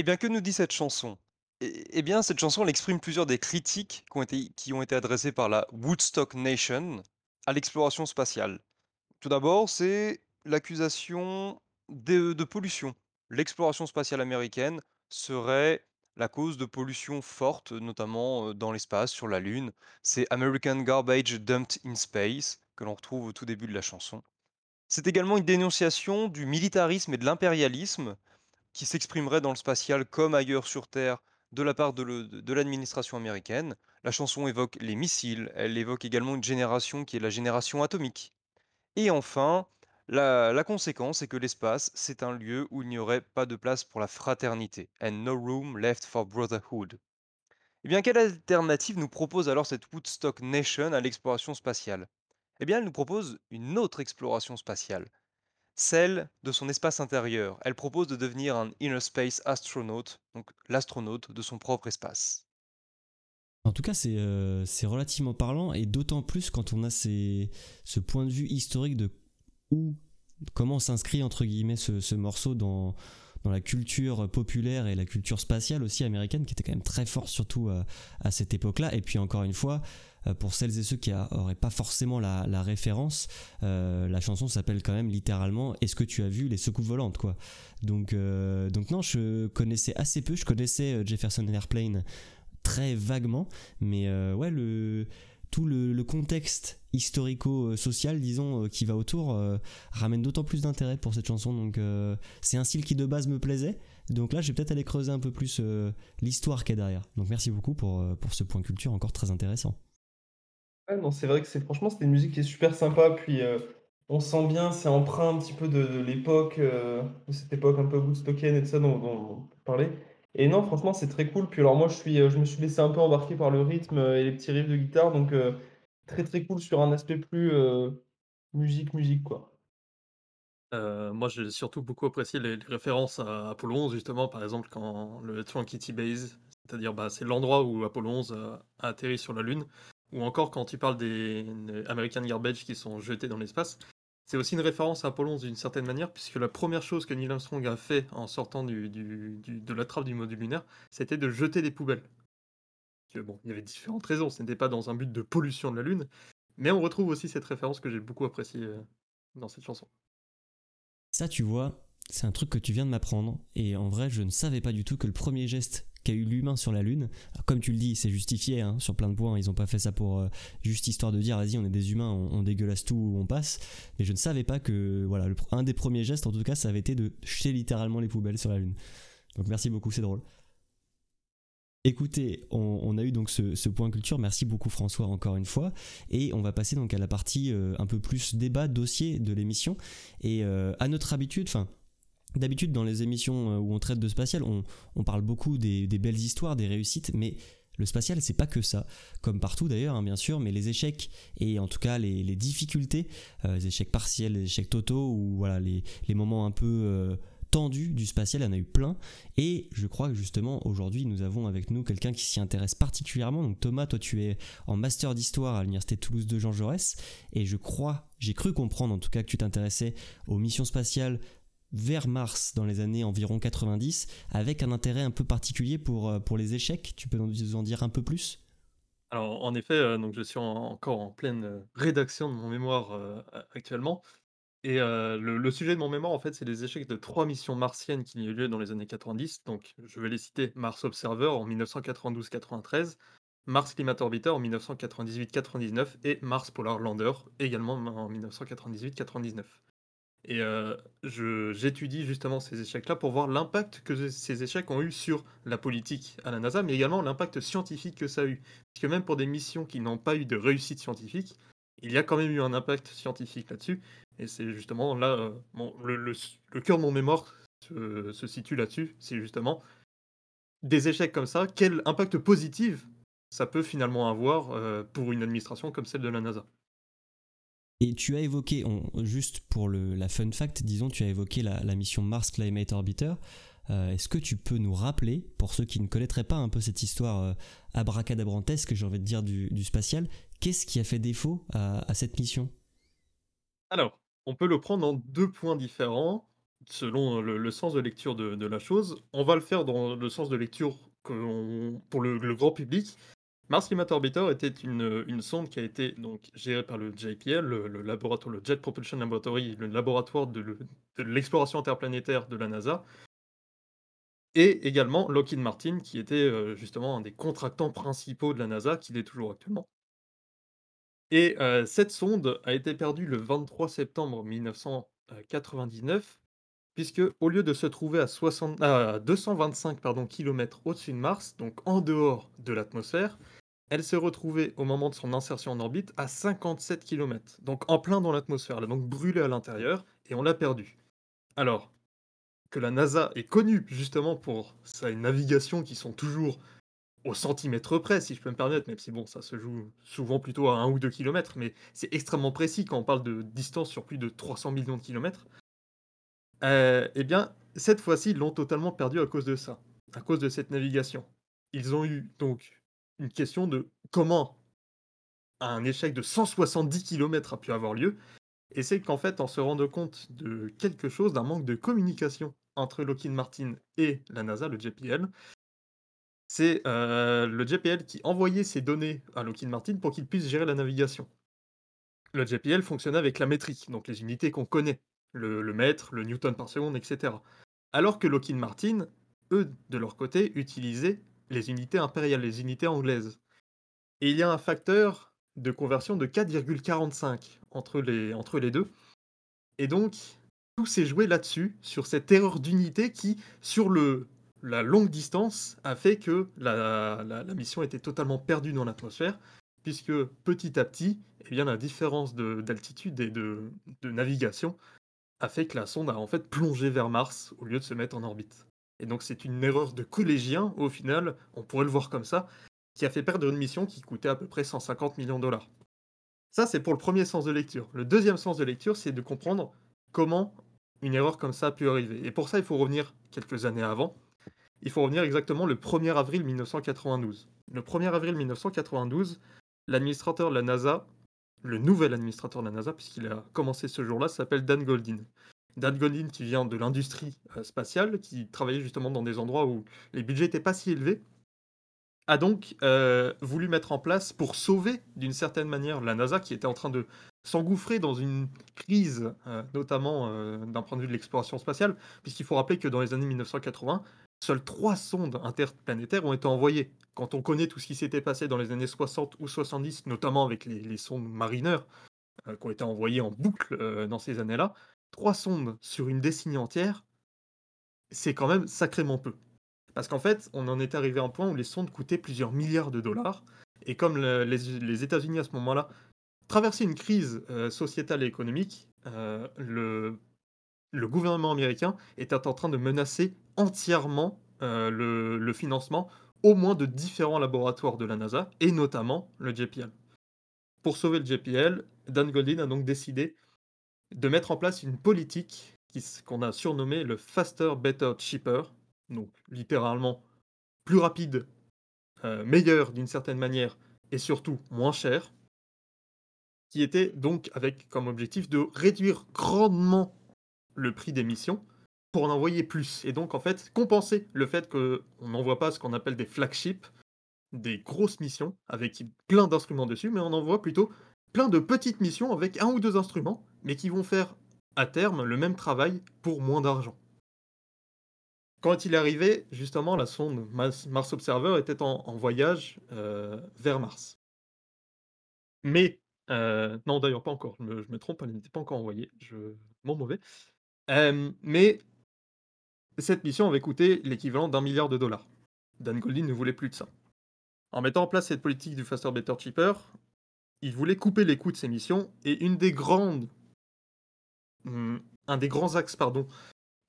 Bien, que nous dit cette chanson? Eh eh bien, cette chanson, elle exprime plusieurs des critiques qui ont été qui ont été adressées par la Woodstock Nation à l'exploration spatiale. Tout d'abord, c'est l'accusation de de pollution. L'exploration spatiale américaine serait la cause de pollution forte, notamment, heu, dans l'espace, sur la Lune. C'est American Garbage Dumped in Space, que l'on retrouve au tout début de la chanson. C'est également une dénonciation du militarisme et de l'impérialisme qui s'exprimerait dans le spatial comme ailleurs sur Terre de la part de l'administration américaine. La chanson évoque les missiles, elle évoque également une génération qui est la génération atomique. Et enfin, la conséquence, c'est que l'espace, c'est un lieu où il n'y aurait pas de place pour la fraternité and no room left for brotherhood. Eh bien, quelle alternative nous propose alors cette Woodstock Nation à l'exploration spatiale? Eh bien, elle nous propose une autre exploration spatiale, celle de son espace intérieur. Elle propose de devenir un inner space astronaut, donc l'astronaute de son propre espace. En tout cas, c'est euh, c'est relativement parlant et d'autant plus quand on a ces, ce point de vue historique de où, comment s'inscrit entre guillemets ce, ce morceau dans, dans la culture populaire et la culture spatiale aussi américaine qui était quand même très forte surtout à, à cette époque-là. Et puis encore une fois, euh, pour celles et ceux qui n'auraient pas forcément la, référence, euh, la chanson s'appelle quand même littéralement Est-ce que tu as vu les secousses volantes quoi donc, euh, donc non, je connaissais assez peu. Je connaissais euh, Jefferson Airplane très vaguement, mais euh, ouais, tout le, contexte historico-social, disons, euh, qui va autour, euh, ramène d'autant plus d'intérêt pour cette chanson. Donc euh, c'est un style qui de base me plaisait. Donc là, je vais peut-être aller creuser un peu plus euh, l'histoire qu'il y a derrière. Donc merci beaucoup pour, euh, pour ce point culture encore très intéressant. Non, c'est vrai que c'est franchement, c'était une musique qui est super sympa. Puis euh, on sent bien, c'est emprunt un petit peu de, l'époque, euh, de cette époque un peu woodstockienne et tout ça dont, dont on parlait. Et non, franchement, c'est très cool. Puis alors moi, je suis, euh, je me suis laissé un peu embarquer par le rythme et les petits riffs de guitare. Donc très très cool sur un aspect plus musique, musique quoi. Moi, j'ai surtout beaucoup apprécié les références à Apollo 11 justement, par exemple, quand le Tranquility Base, c'est-à-dire, bah, c'est l'endroit où Apollo 11 a a atterri sur la Lune, ou encore quand tu parles des American Garbage qui sont jetés dans l'espace. C'est aussi une référence à Apollo 11 d'une certaine manière, puisque la première chose que Neil Armstrong a fait en sortant de la trappe du module lunaire, c'était de jeter des poubelles. Bon, il y avait différentes raisons, ce n'était pas dans un but de pollution de la Lune, mais on retrouve aussi cette référence que j'ai beaucoup appréciée, heu, dans cette chanson. Ça, tu vois, c'est un truc que tu viens de m'apprendre. Et en vrai, je ne savais pas du tout que le premier geste qu'a eu l'humain sur la Lune, comme tu le dis, c'est justifié hein, sur plein de points. Ils n'ont pas fait ça pour euh, juste histoire de dire, vas-y, on est des humains, on, on dégueulasse tout on passe. Mais je ne savais pas que, voilà, un des premiers gestes, en tout cas, ça avait été de jeter littéralement les poubelles sur la Lune. Donc merci beaucoup, c'est drôle. Écoutez, on, a eu donc ce, ce point culture. Merci beaucoup François encore une fois. Et on va passer donc à la partie euh, un peu plus débat, dossier de l'émission. Et euh, à notre habitude, enfin d'habitude dans les émissions euh, où on traite de spatial, on, parle beaucoup des, belles histoires, des réussites, mais le spatial, c'est pas que ça, comme partout d'ailleurs, hein, bien sûr, mais les échecs et en tout cas les, difficultés, euh, les échecs partiels, les échecs totaux, ou voilà les, moments un peu euh, tendus du spatial, il y en a eu plein. Et je crois que justement aujourd'hui, nous avons avec nous quelqu'un qui s'y intéresse particulièrement. Donc Thomas, toi, tu es en master d'histoire à l'université Toulouse de Jean Jaurès, et je crois, j'ai cru comprendre en tout cas que tu t'intéressais aux missions spatiales vers Mars dans les années environ 90, avec un intérêt un peu particulier pour, euh, pour les échecs. Tu peux nous en dire un peu plus? Alors, en effet, heu, donc je suis en encore en pleine, heu, rédaction de mon mémoire, actuellement et le sujet de mon mémoire, en fait, c'est les échecs de 3 missions martiennes qui ont eu lieu dans les années 90. Donc je vais les citer: Mars Observer en 1992-93, Mars Climate Orbiter en 1998-99 et Mars Polar Lander également en 1998-99 et je j'étudie justement ces échecs-là pour voir l'impact que ces échecs ont eu sur la politique à la NASA, mais également l'impact scientifique que ça a eu. Parce que même pour des missions qui n'ont pas eu de réussite scientifique, il y a quand même eu un impact scientifique là-dessus et c'est justement là, heu, mon le le le cœur de mon mémoire se se situe là-dessus. C'est justement des échecs comme ça, quel impact positif ça peut finalement avoir, heu, pour une administration comme celle de la NASA? Et tu as évoqué, juste pour le, la fun fact, disons, tu as évoqué la, la mission Mars Climate Orbiter. Euh, Est-ce que tu peux nous rappeler, pour ceux qui ne connaîtraient pas un peu cette histoire euh, abracadabrantesque, j'ai envie de dire, du, spatial, qu'est-ce qui a fait défaut à, cette mission? Alors, on peut le prendre en 2 points différents, selon le sens de lecture de la chose. On va le faire dans le sens de lecture pour le grand public. Mars Climate Orbiter était une, sonde qui a été donc gérée par le JPL, le Jet Propulsion Laboratory, le laboratoire de le de l'exploration interplanétaire de la NASA et également Lockheed Martin qui était, heu, justement un des contractants principaux de la NASA, qui l'est toujours actuellement. Et heu, cette sonde a été perdue le 23 septembre 1999, puisque au lieu de se trouver à soixante à 225 pardon, kilomètres au-dessus de Mars, donc en dehors de l'atmosphère, elle s'est retrouvée au moment de son insertion en orbite à 57 kilomètres, donc en plein dans l'atmosphère. Elle a donc brûlé à l'intérieur et on l'a perdue. Alors que la NASA est connue justement pour ses navigations qui sont toujours au centimètre près, si je peux me permettre, même si bon, ça se joue souvent plutôt à 1 ou 2 kilomètres, mais c'est extrêmement précis quand on parle de distance sur plus de 300 millions de kilomètres. Heu, et bien, cette fois-ci, ils l'ont totalement perdu à cause de ça, à cause de cette navigation. Ils ont eu donc une question de comment un échec de 170 kilomètres a pu avoir lieu et c'est qu'en fait, en se rendant compte de quelque chose, d'un manque de communication entre Lockheed Martin et la NASA, le JPL, c'est, heu, le JPL qui envoyait ses données à Lockheed Martin pour qu'il puisse gérer la navigation. Le JPL fonctionnait avec la métrique, donc les unités qu'on connaît, le mètre, le newton par seconde, et cetera. Alors que Lockheed Martin, eux, de leur côté, utilisaient les unités impériales, les unités anglaises. Et il y a un facteur de conversion de 4,45 entre les 2 et donc tout s'est joué là-dessus, sur cette erreur d'unité qui, sur le la longue distance, a fait que la mission était totalement perdue dans l'atmosphère, puisque petit à petit, eh bien, la différence de d'altitude et de navigation a fait que la sonde a, en fait, plongé vers Mars au lieu de se mettre en orbite. Et donc c'est une erreur de collégien, au final, on pourrait le voir comme ça, qui a fait perdre une mission qui coûtait à peu près 150 000 000 $. Ça, c'est pour le premier sens de lecture. Le deuxième sens de lecture, c'est de comprendre comment une erreur comme ça a pu arriver. Et pour ça, il faut revenir quelques années avant. Il faut revenir exactement le 1er avril 1992. Le 1er avril 1992, l'administrateur de la NASA, le nouvel administrateur de la NASA, puisqu'il a commencé ce jour-là, s'appelle Dan Goldin. Dan Goldin qui vient de l'industrie euh, spatiale, qui travaillait justement dans des endroits où les budgets n'étaient pas si élevés, a donc euh, voulu mettre en place pour sauver d'une certaine manière la NASA qui était en train de s'engouffrer dans une crise, euh, notamment d'un point de vue de l'exploration spatiale, puisqu'il faut rappeler que dans les années 1980, seules trois sondes interplanétaires ont été envoyées. Quand on connaît tout ce qui s'était passé dans les années 60 ou 70, notamment avec les, sondes Mariner, euh, qui ont été envoyées en boucle euh, dans ces années-là, trois sondes sur une décennie entière, c'est quand même sacrément peu. Parce qu'en fait, on en est arrivé à un point où les sondes coûtaient plusieurs milliards de dollars. Et comme le- les, États-Unis à ce moment-là traversaient une crise euh, sociétale et économique, le, le gouvernement américain était en train de menacer entièrement euh, le, financement au moins de différents laboratoires de la NASA, et notamment le JPL. Pour sauver le JPL, Dan Goldin a donc décidé de mettre en place une politique qu'on a surnommée le Faster, Better, Cheaper, donc littéralement plus rapide, euh, meilleur d'une certaine manière, et surtout moins cher, qui était donc avec comme objectif de réduire grandement le prix des missions pour en envoyer plus, et donc en fait compenser le fait qu'on n'envoie pas ce qu'on appelle des flagships, des grosses missions avec plein d'instruments dessus, mais on envoie plutôt plein de petites missions avec un ou deux instruments, mais qui vont faire à terme le même travail pour moins d'argent. Quand il est arrivé, justement, la sonde Mars Observer était en, voyage euh, vers Mars. Mais, euh, non d'ailleurs pas encore, je me, trompe, elle n'était pas encore envoyée, je mauvais. Euh, mais cette mission avait coûté l'équivalent d'un milliard de dollars. Dan Goldin ne voulait plus de ça. En mettant en place cette politique du faster, better, cheaper, il voulait couper les coûts de ses missions et une des grandes, hum, un des grands axes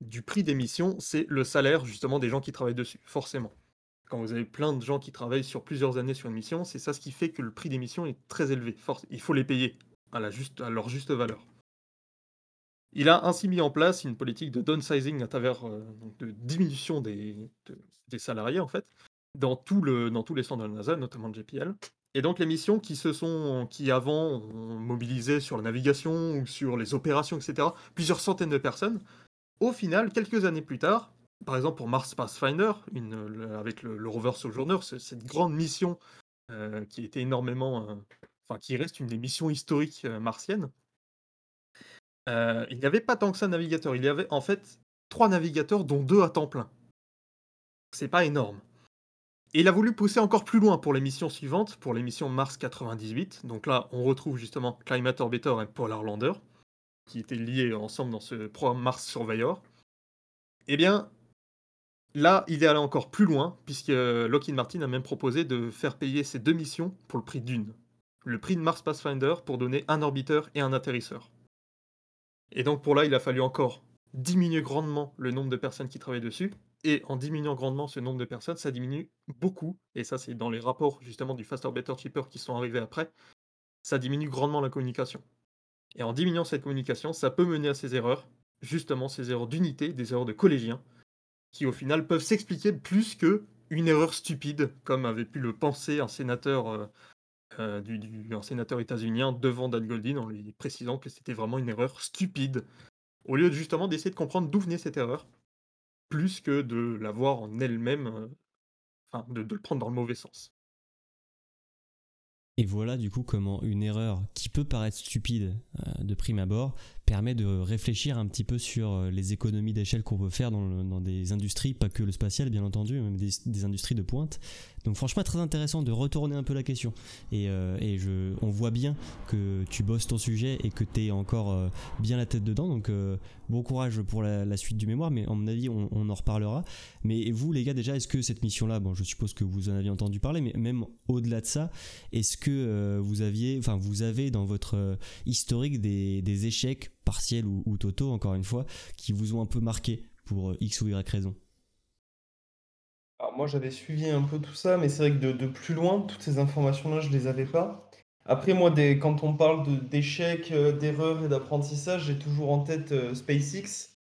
du prix des missions, c'est le salaire justement des gens qui travaillent dessus, forcément. Quand vous avez plein de gens qui travaillent sur plusieurs années sur une mission, c'est ça ce qui fait que le prix des missions est très élevé. Il faut les payer à leur juste valeur. Il a ainsi mis en place une politique de downsizing à travers euh, de diminution des, de- des salariés en fait dans, tous les centres de la NASA, notamment le JPL. Et donc les missions qui se sont, qui avant ont mobilisé sur la navigation ou sur les opérations, etc., plusieurs centaines de personnes, au final, quelques années plus tard, par exemple pour Mars Pathfinder, avec le, rover Sojourner, ce- cette grande mission euh, qui était énormément, euh, qui reste une des missions historiques martiennes, euh, il n'y avait pas tant que ça de navigateurs. Il y avait en fait trois navigateurs, dont deux à temps plein. C'est pas énorme. Et il a voulu pousser encore plus loin pour les missions suivantes, pour les missions Mars 98. Donc là, on retrouve justement Climate Orbiter et Polar Lander, qui étaient liés ensemble dans ce programme Mars Surveyor. Eh bien, là, il est allé encore plus loin, puisque Lockheed Martin a même proposé de faire payer ces deux missions pour le prix d'une. Le prix de Mars Pathfinder pour donner un orbiteur et un atterrisseur. Et donc pour là, il a fallu encore diminuer grandement le nombre de personnes qui travaillent dessus. Et en diminuant grandement ce nombre de personnes, ça diminue beaucoup. Et ça, c'est dans les rapports justement du Faster, Better, Cheaper qui sont arrivés après. Ça diminue grandement la communication. Et en diminuant cette communication, ça peut mener à ces erreurs, justement ces erreurs d'unité, des erreurs de collégiens, qui au final peuvent s'expliquer plus que une erreur stupide, comme avait pu le penser un sénateur, euh, du, sénateur états-unien devant Dan Goldin en lui précisant que c'était vraiment une erreur stupide, au lieu de justement d'essayer de comprendre d'où venait cette erreur, plus que de la voir en elle-même, euh, enfin de, de le prendre dans le mauvais sens. Et voilà du coup comment une erreur qui peut paraître stupide euh, de prime abord permet de réfléchir un petit peu sur euh, les économies d'échelle qu'on peut faire dans, des industries, pas que le spatial bien entendu, mais des, des industries de pointe. Donc franchement très intéressant de retourner un peu la question. Et, euh, et je, on voit bien que tu bosses ton sujet et que tu es encore euh, bien la tête dedans. Donc bon courage pour la, suite du mémoire, mais à mon avis on, on en reparlera. Mais vous les gars déjà, est-ce que cette mission-là, bon je suppose que vous en aviez entendu parler, mais même au-delà de ça, est-ce que vous aviez, enfin vous avez dans votre historique des, des échecs partiels ou, ou totaux, encore une fois, qui vous ont un peu marqué pour euh, X ou Y raison Alors moi j'avais suivi un peu tout ça, mais c'est vrai que de, plus loin, toutes ces informations-là, je les avais pas. Après, moi, quand on parle d'échecs, euh, d'erreurs et d'apprentissage, j'ai toujours en tête euh, SpaceX,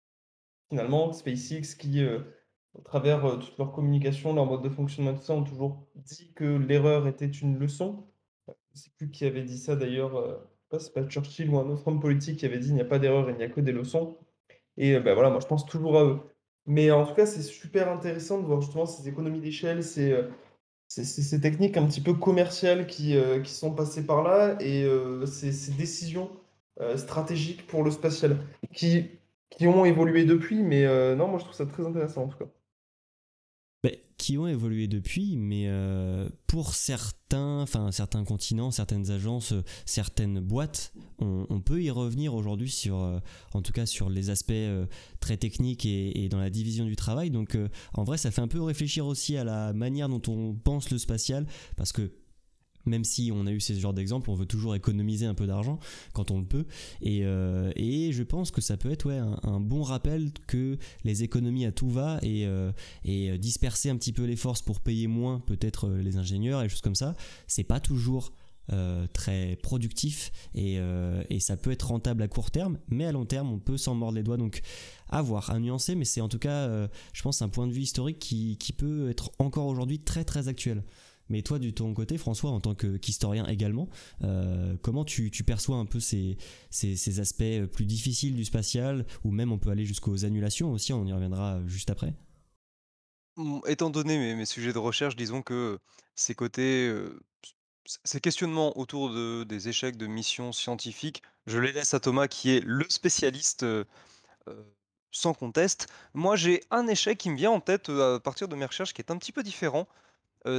finalement. SpaceX qui, à travers toute leur communication, leur mode de fonctionnement, tout ça, ont toujours dit que l'erreur était une leçon. Je ne sais plus qui avait dit ça d'ailleurs, pas, c'est pas Churchill ou un autre homme politique qui avait dit il n'y a pas d'erreur, il n'y a que des leçons. Et euh, ben voilà, moi je pense toujours à eux. Mais en tout cas, c'est super intéressant de voir justement ces économies d'échelle, ces, euh, ces, techniques un petit peu commerciales qui, euh, qui sont passées par là et ces, décisions stratégiques pour le spatial qui, qui ont évolué depuis. Mais non, moi je trouve ça très intéressant en tout cas. Qui ont évolué depuis, mais euh, pour certains, enfin certains continents, certaines agences, euh, certaines boîtes, on, peut y revenir aujourd'hui sur, euh, en tout cas sur les aspects très techniques et, dans la division du travail. Donc en vrai, ça fait un peu réfléchir aussi à la manière dont on pense le spatial, parce que même si on a eu ce genre d'exemple, on veut toujours économiser un peu d'argent quand on le peut. Et, euh, et je pense que ça peut être ouais, un, bon rappel que les économies à tout va et, euh, et disperser un petit peu les forces pour payer moins peut-être euh, les ingénieurs et choses comme ça, c'est pas toujours euh, très productif et, euh, et ça peut être rentable à court terme, mais à long terme on peut s'en mordre les doigts. Donc à voir, à nuancer, mais c'est en tout cas, euh, je pense, un point de vue historique qui, qui peut être encore aujourd'hui très très actuel. Mais toi, du ton côté, François, en tant qu'historien également, euh, comment tu, perçois un peu ces, aspects plus difficiles du spatial, ou même on peut aller jusqu'aux annulations aussi, on y reviendra juste après? Mmh, étant donné mes sujets de recherche, disons que ces côtés, ces questionnements autour de des échecs de missions scientifiques, je les laisse à Thomas qui est le spécialiste, sans conteste. Moi, j'ai un échec qui me vient en tête, à partir de mes recherches qui est un petit peu différent.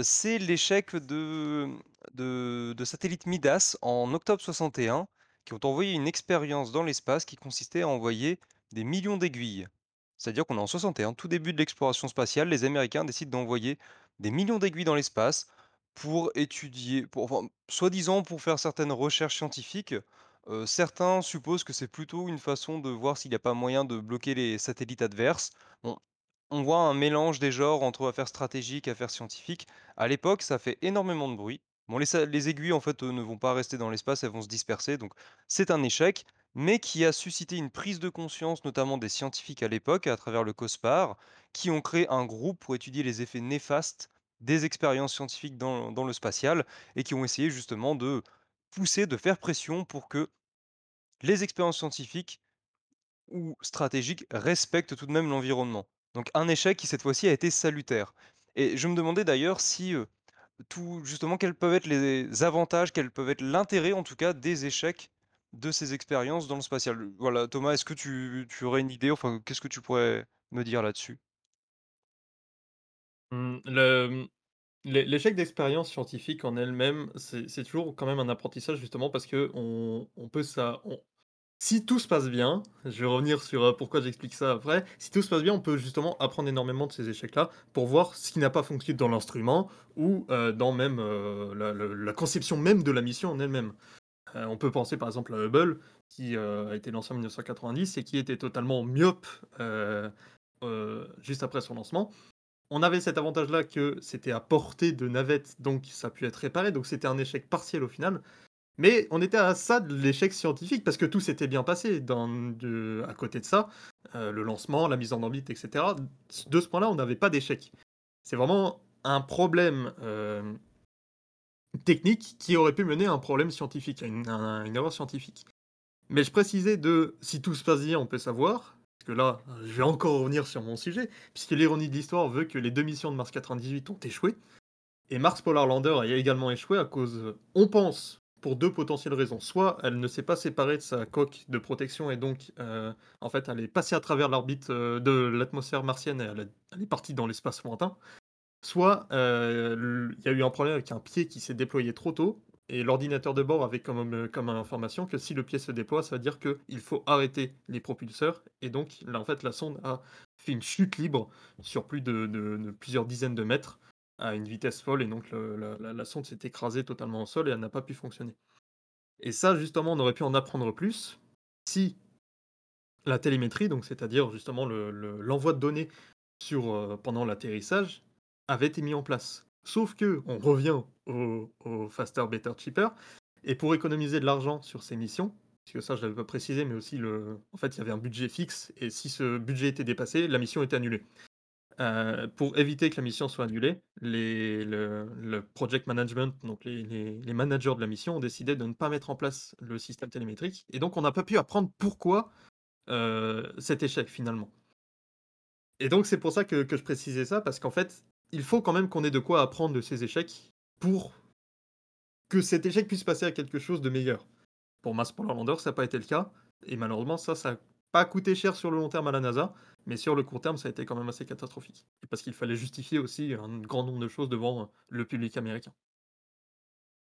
C'est l'échec de, de de satellites Midas en octobre 61, qui ont envoyé une expérience dans l'espace qui consistait à envoyer des millions d'aiguilles. C'est-à-dire qu'on est en 61, tout début de l'exploration spatiale, les Américains décident d'envoyer des millions d'aiguilles dans l'espace pour étudier, pour enfin, soi-disant pour faire certaines recherches scientifiques. Certains supposent que c'est plutôt une façon de voir s'il n'y a pas moyen de bloquer les satellites adverses. On voit un mélange des genres entre affaires stratégiques, affaires scientifiques. À l'époque, ça fait énormément de bruit. Bon, les, aiguilles, en fait, euh, ne vont pas rester dans l'espace, elles vont se disperser, donc c'est un échec, mais qui a suscité une prise de conscience, notamment des scientifiques à l'époque, à travers le COSPAR, qui ont créé un groupe pour étudier les effets néfastes des expériences scientifiques dans le spatial, et qui ont essayé justement de pousser, de faire pression pour que les expériences scientifiques ou stratégiques respectent tout de même l'environnement. Donc un échec qui cette fois-ci a été salutaire. Et je me demandais d'ailleurs si euh, tout justement quels peuvent être les avantages, quels peuvent être l'intérêt en tout cas des échecs de ces expériences dans le spatial. Voilà, Thomas, est-ce que tu, tu aurais une idée, enfin qu'est-ce que tu pourrais me dire là-dessus? Mmh, le, l'é l'échec d'expérience scientifique en elle-même, c'est toujours quand même un apprentissage justement parce qu'on on peut ça on si tout se passe bien, je vais revenir sur, heu, pourquoi j'explique ça après. Si tout se passe bien, on peut justement apprendre énormément de ces échecs-là pour voir ce qui n'a pas fonctionné dans l'instrument ou, heu, dans même, heu, la conception même de la mission en elle-même. On peut penser par exemple à Hubble qui, a été lancé en 1990 et qui était totalement myope, juste après son lancement. On avait cet avantage-là que c'était à portée de navette, donc ça a pu être réparé, donc c'était un échec partiel au final. Mais on était à ça de l'échec scientifique parce que tout s'était bien passé à côté de ça, heu, le lancement, la mise en orbite et cetera. De ce point-là, on n'avait pas d'échec. C'est vraiment un problème, hem, technique qui aurait pu mener à un problème scientifique, à une erreur scientifique. Mais je précisais de si tout se passe bien, on peut savoir, parce que là, je vais encore revenir sur mon sujet, puisque l'ironie de l'histoire veut que les 2 missions de Mars 98 ont échoué et Mars Polar Lander a également échoué à cause, on pense, pour 2 potentielles raisons. Soit elle ne s'est pas séparée de sa coque de protection et donc, heu, en fait, elle est passée à travers l'orbite, heu, de l'atmosphère martienne et elle est partie dans l'espace lointain. Soit, heu, l il y a eu un problème avec un pied qui s'est déployé trop tôt et l'ordinateur de bord avait comme, comme information que si le pied se déploie, ça veut dire qu'il faut arrêter les propulseurs et donc là, en fait, la sonde a fait une chute libre sur plus de plusieurs dizaines de mètres à une vitesse folle et donc la sonde s'est écrasée totalement au sol et elle n'a pas pu fonctionner. Et ça, justement, on aurait pu en apprendre plus si la télémétrie, donc c'est-à-dire justement le le l'envoi de données heu, pendant l'atterrissage, avait été mis en place. Sauf que on revient au faster, better, cheaper, Et pour économiser de l'argent sur ces missions, parce que ça je l'avais pas précisé, mais aussi en fait, il y avait un budget fixe et si ce budget était dépassé, la mission était annulée. Heu, pour éviter que la mission soit annulée, les le project management, donc les managers de la mission ont décidé de ne pas mettre en place le système télémétrique et donc on n'a pas pu apprendre pourquoi, heu, cet échec finalement. Et donc c'est pour ça que je précisais ça, parce qu'en fait, il faut quand même qu'on ait de quoi apprendre de ces échecs pour que cet échec puisse passer à quelque chose de meilleur. Pour Mars Polar Lander, ça a pas été le cas et malheureusement ça, ça pas coûté cher sur le long terme à la NASA, mais sur le court terme, ça a été quand même assez catastrophique parce qu'il fallait justifier aussi un grand nombre de choses devant, le public américain.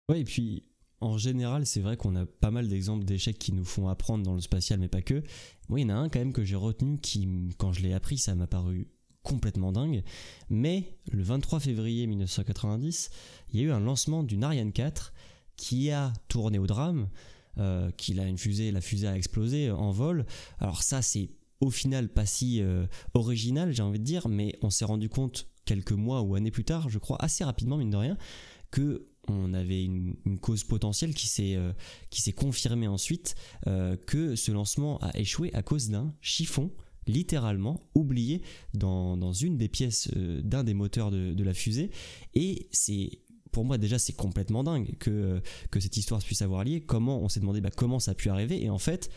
Ouais, et puis en général, c'est vrai qu'on a pas mal d'exemples d'échecs qui nous font apprendre dans le spatial, mais pas que. Moi, il y en a un quand même que j'ai retenu qui, quand je l'ai appris, ça m'a paru complètement dingue. Mais le 23 février 1990, il y a eu un lancement d'une Ariane 4 qui a tourné au drame, euh, qu'il a une fusée, la fusée a explosé en vol. Alors ça, c'est au final pas si euh, original, j'ai envie de dire, mais on s'est rendu compte quelques mois ou années plus tard, je crois, assez rapidement, mine de rien, que on avait une, cause potentielle qui s'est euh, qui s'est confirmée ensuite euh, que ce lancement a échoué à cause d'un chiffon littéralement oublié dans, dans une des pièces euh, d'un des moteurs de, de la fusée et c'est pour moi déjà c'est complètement dingue que, que cette histoire puisse avoir lieu. Comment on s'est demandé bah, comment ça a pu arriver. Et en fait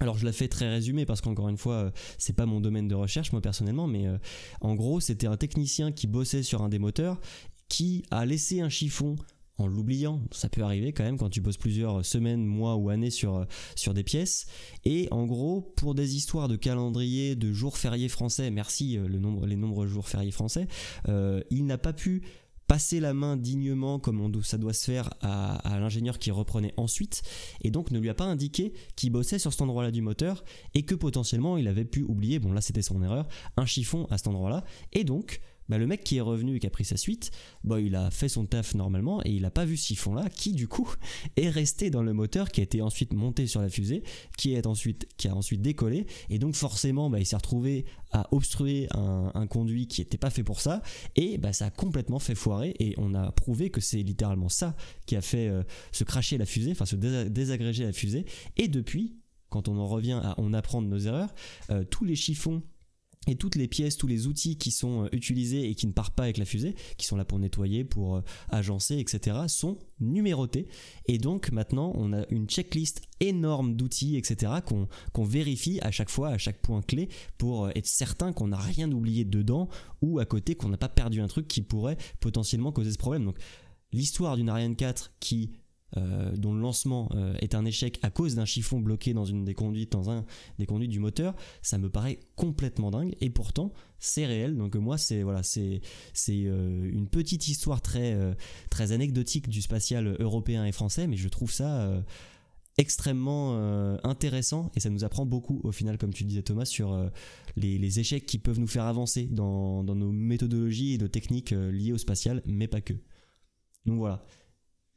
alors je la fais très résumé parce qu'encore une fois euh, c'est pas mon domaine de recherche moi personnellement mais euh, en gros c'était un technicien qui bossait sur un des moteurs qui a laissé un chiffon en l'oubliant, ça peut arriver quand même quand tu bosses plusieurs semaines, mois ou années sur, euh, sur des pièces. Et en gros, pour des histoires de calendrier, de jours fériés français, merci le nombre, les nombreux jours fériés français, il n'a pas pu passer la main dignement comme ça doit se faire à, à l'ingénieur qui reprenait ensuite et donc ne lui a pas indiqué qu'il bossait sur cet endroit-là du moteur et que potentiellement il avait pu oublier, bon là c'était son erreur, un chiffon à cet endroit-là et donc bah, le mec qui est revenu et qui a pris sa suite, bah, il a fait son taf normalement et il a pas vu ce chiffon-là qui du coup est resté dans le moteur qui a été ensuite monté sur la fusée, qui, est ensuite, qui a ensuite décollé. Et donc forcément bah, il s'est retrouvé à obstruer un, conduit qui n'était pas fait pour ça. Et bah, ça a complètement fait foirer et on a prouvé que c'est littéralement ça qui a fait euh, se cracher la fusée, enfin se désa- désagréger la fusée. Et depuis, quand on en revient à on apprend de nos erreurs, euh, tous les chiffons et toutes les pièces, tous les outils qui sont euh, utilisés et qui ne partent pas avec la fusée, qui sont là pour nettoyer, pour euh, agencer, etc., sont numérotés. Et donc maintenant, on a une checklist énorme d'outils, etc., qu'on vérifie à chaque fois, à chaque point clé, pour euh, être certain qu'on n'a rien oublié dedans ou à côté, qu'on n'a pas perdu un truc qui pourrait potentiellement causer ce problème. Donc l'histoire d'une Ariane 4 qui euh, dont le lancement euh, est un échec à cause d'un chiffon bloqué dans une des conduites, dans un des conduites du moteur, ça me paraît complètement dingue. Et pourtant, c'est réel. Donc moi, c'est voilà, c'est c'est euh, une petite histoire très très anecdotique du spatial européen et français, mais je trouve ça extrêmement intéressant et ça nous apprend beaucoup au final, comme tu disais Thomas, sur les, les échecs qui peuvent nous faire avancer dans, dans nos méthodologies et nos techniques liées au spatial, mais pas que. Donc voilà.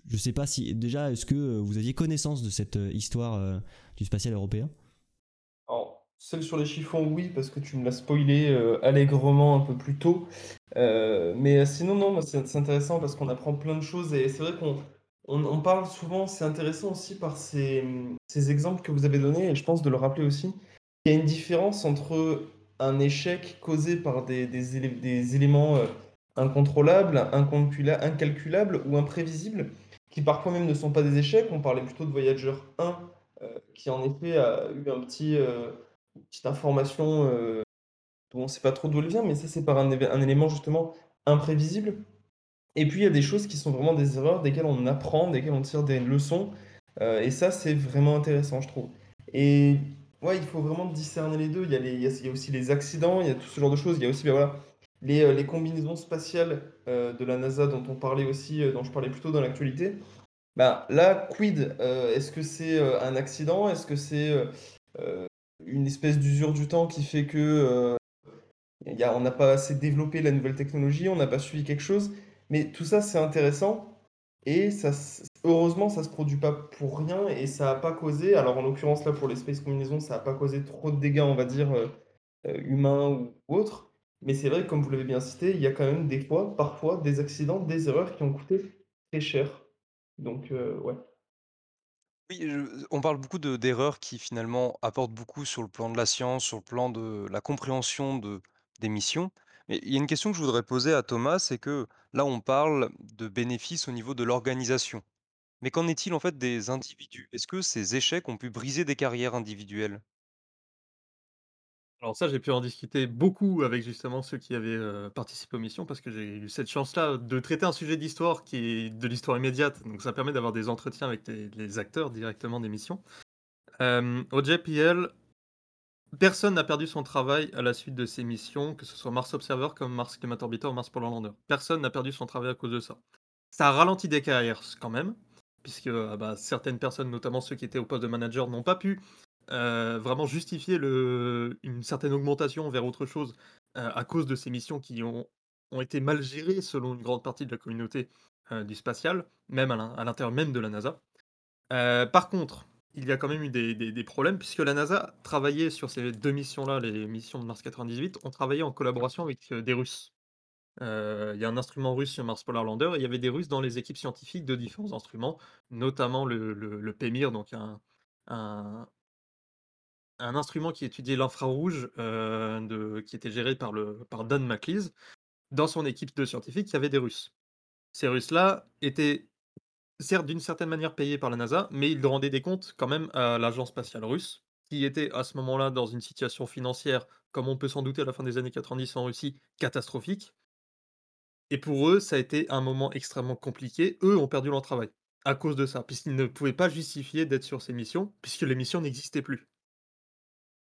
Je sais pas si déjà est-ce que euh, vous aviez connaissance de cette euh, histoire euh, du spatial européen? Alors, celle sur les chiffons, oui, parce que tu me l'as spoilé allègrement un peu plus tôt. Mais sinon, non, c'est intéressant parce qu'on apprend plein de choses et c'est vrai qu'on on, parle souvent, c'est intéressant aussi par ces, ces exemples que vous avez donnés et je pense de le rappeler aussi. Il y a une différence entre un échec causé par des, des, élé- des éléments incontrôlables, incalcula- incalculables ou imprévisibles, qui parfois même ne sont pas des échecs. On parlait plutôt de Voyager 1, euh, qui en effet a eu un petit, euh, une petite information euh, dont on ne sait pas trop d'où elle vient, mais ça c'est par un, élément justement imprévisible. Et puis il y a des choses qui sont vraiment des erreurs, desquelles on apprend, desquelles on tire des leçons, euh, et ça c'est vraiment intéressant je trouve. Et ouais, il faut vraiment discerner les deux. Il y a, les- il y a aussi les accidents, il y a tout ce genre de choses. Il y a aussi ben voilà, les, euh, les combinaisons spatiales euh, de la NASA dont on parlait aussi, euh, dont je parlais plus tôt dans l'actualité. Ben, là, quid? Est-ce que c'est un accident? Est-ce que c'est une espèce d'usure du temps qui fait que y a- on n'a pas assez développé la nouvelle technologie, on n'a pas suivi quelque chose? Mais tout ça, c'est intéressant. Et ça, heureusement, ça se produit pas pour rien et ça n'a pas causé, alors en l'occurrence là pour les space combinaisons, ça n'a pas causé trop de dégâts, on va dire, humains ou autres. Mais c'est vrai, comme vous l'avez bien cité, il y a quand même des fois, parfois, des accidents, des erreurs qui ont coûté très cher. Donc, euh, ouais. Oui, on parle beaucoup de d'erreurs qui finalement apportent beaucoup sur le plan de la science, sur le plan de la compréhension de des missions. Mais il y a une question que je voudrais poser à Thomas, c'est que là, on parle de bénéfices au niveau de l'organisation. Mais qu'en est-il en fait des individus? Est-ce que ces échecs ont pu briser des carrières individuelles? Alors ça, j'ai pu en discuter beaucoup avec justement ceux qui avaient, heu, participé aux missions parce que j'ai eu cette chance-là de traiter un sujet d'histoire qui est de l'histoire immédiate, donc ça permet d'avoir des entretiens avec les acteurs directement des missions. Hem, au JPL, personne n'a perdu son travail à la suite de ces missions, que ce soit Mars Observer comme Mars Climate Orbiter ou Mars Polar Lander. Personne n'a perdu son travail à cause de ça. Ça a ralenti des carrières quand même, puisque, heu, bah, certaines personnes, notamment ceux qui étaient au poste de manager, n'ont pas pu, heu, vraiment justifier une certaine augmentation vers autre chose, heu, à cause de ces missions qui ont été mal gérées selon une grande partie de la communauté, heu, du spatial, même à l'in à l'intérieur même de la NASA. Par contre, il y a quand même eu des problèmes puisque la NASA travaillait sur ces 2 missions-là, les missions de Mars 98, on travaillait en collaboration avec, des Russes. Il y a un instrument russe sur Mars Polar Lander et il y avait des Russes dans les équipes scientifiques de différents instruments, notamment le PEMIR, donc un un instrument qui étudiait l'infrarouge, de qui était géré par le par Dan McLeese. Dans son équipe de scientifiques, il y avait des Russes. Ces Russes-là étaient certes d'une certaine manière payés par la NASA, mais ils rendaient des comptes quand même à l'agence spatiale russe, qui était à ce moment-là dans une situation financière, comme on peut s'en douter à la fin des années 90 en Russie, catastrophique. Et pour eux, ça a été un moment extrêmement compliqué. Eux ont perdu leur travail à cause de ça, puisqu'ils ne pouvaient pas justifier d'être sur ces missions, puisque les missions n'existaient plus.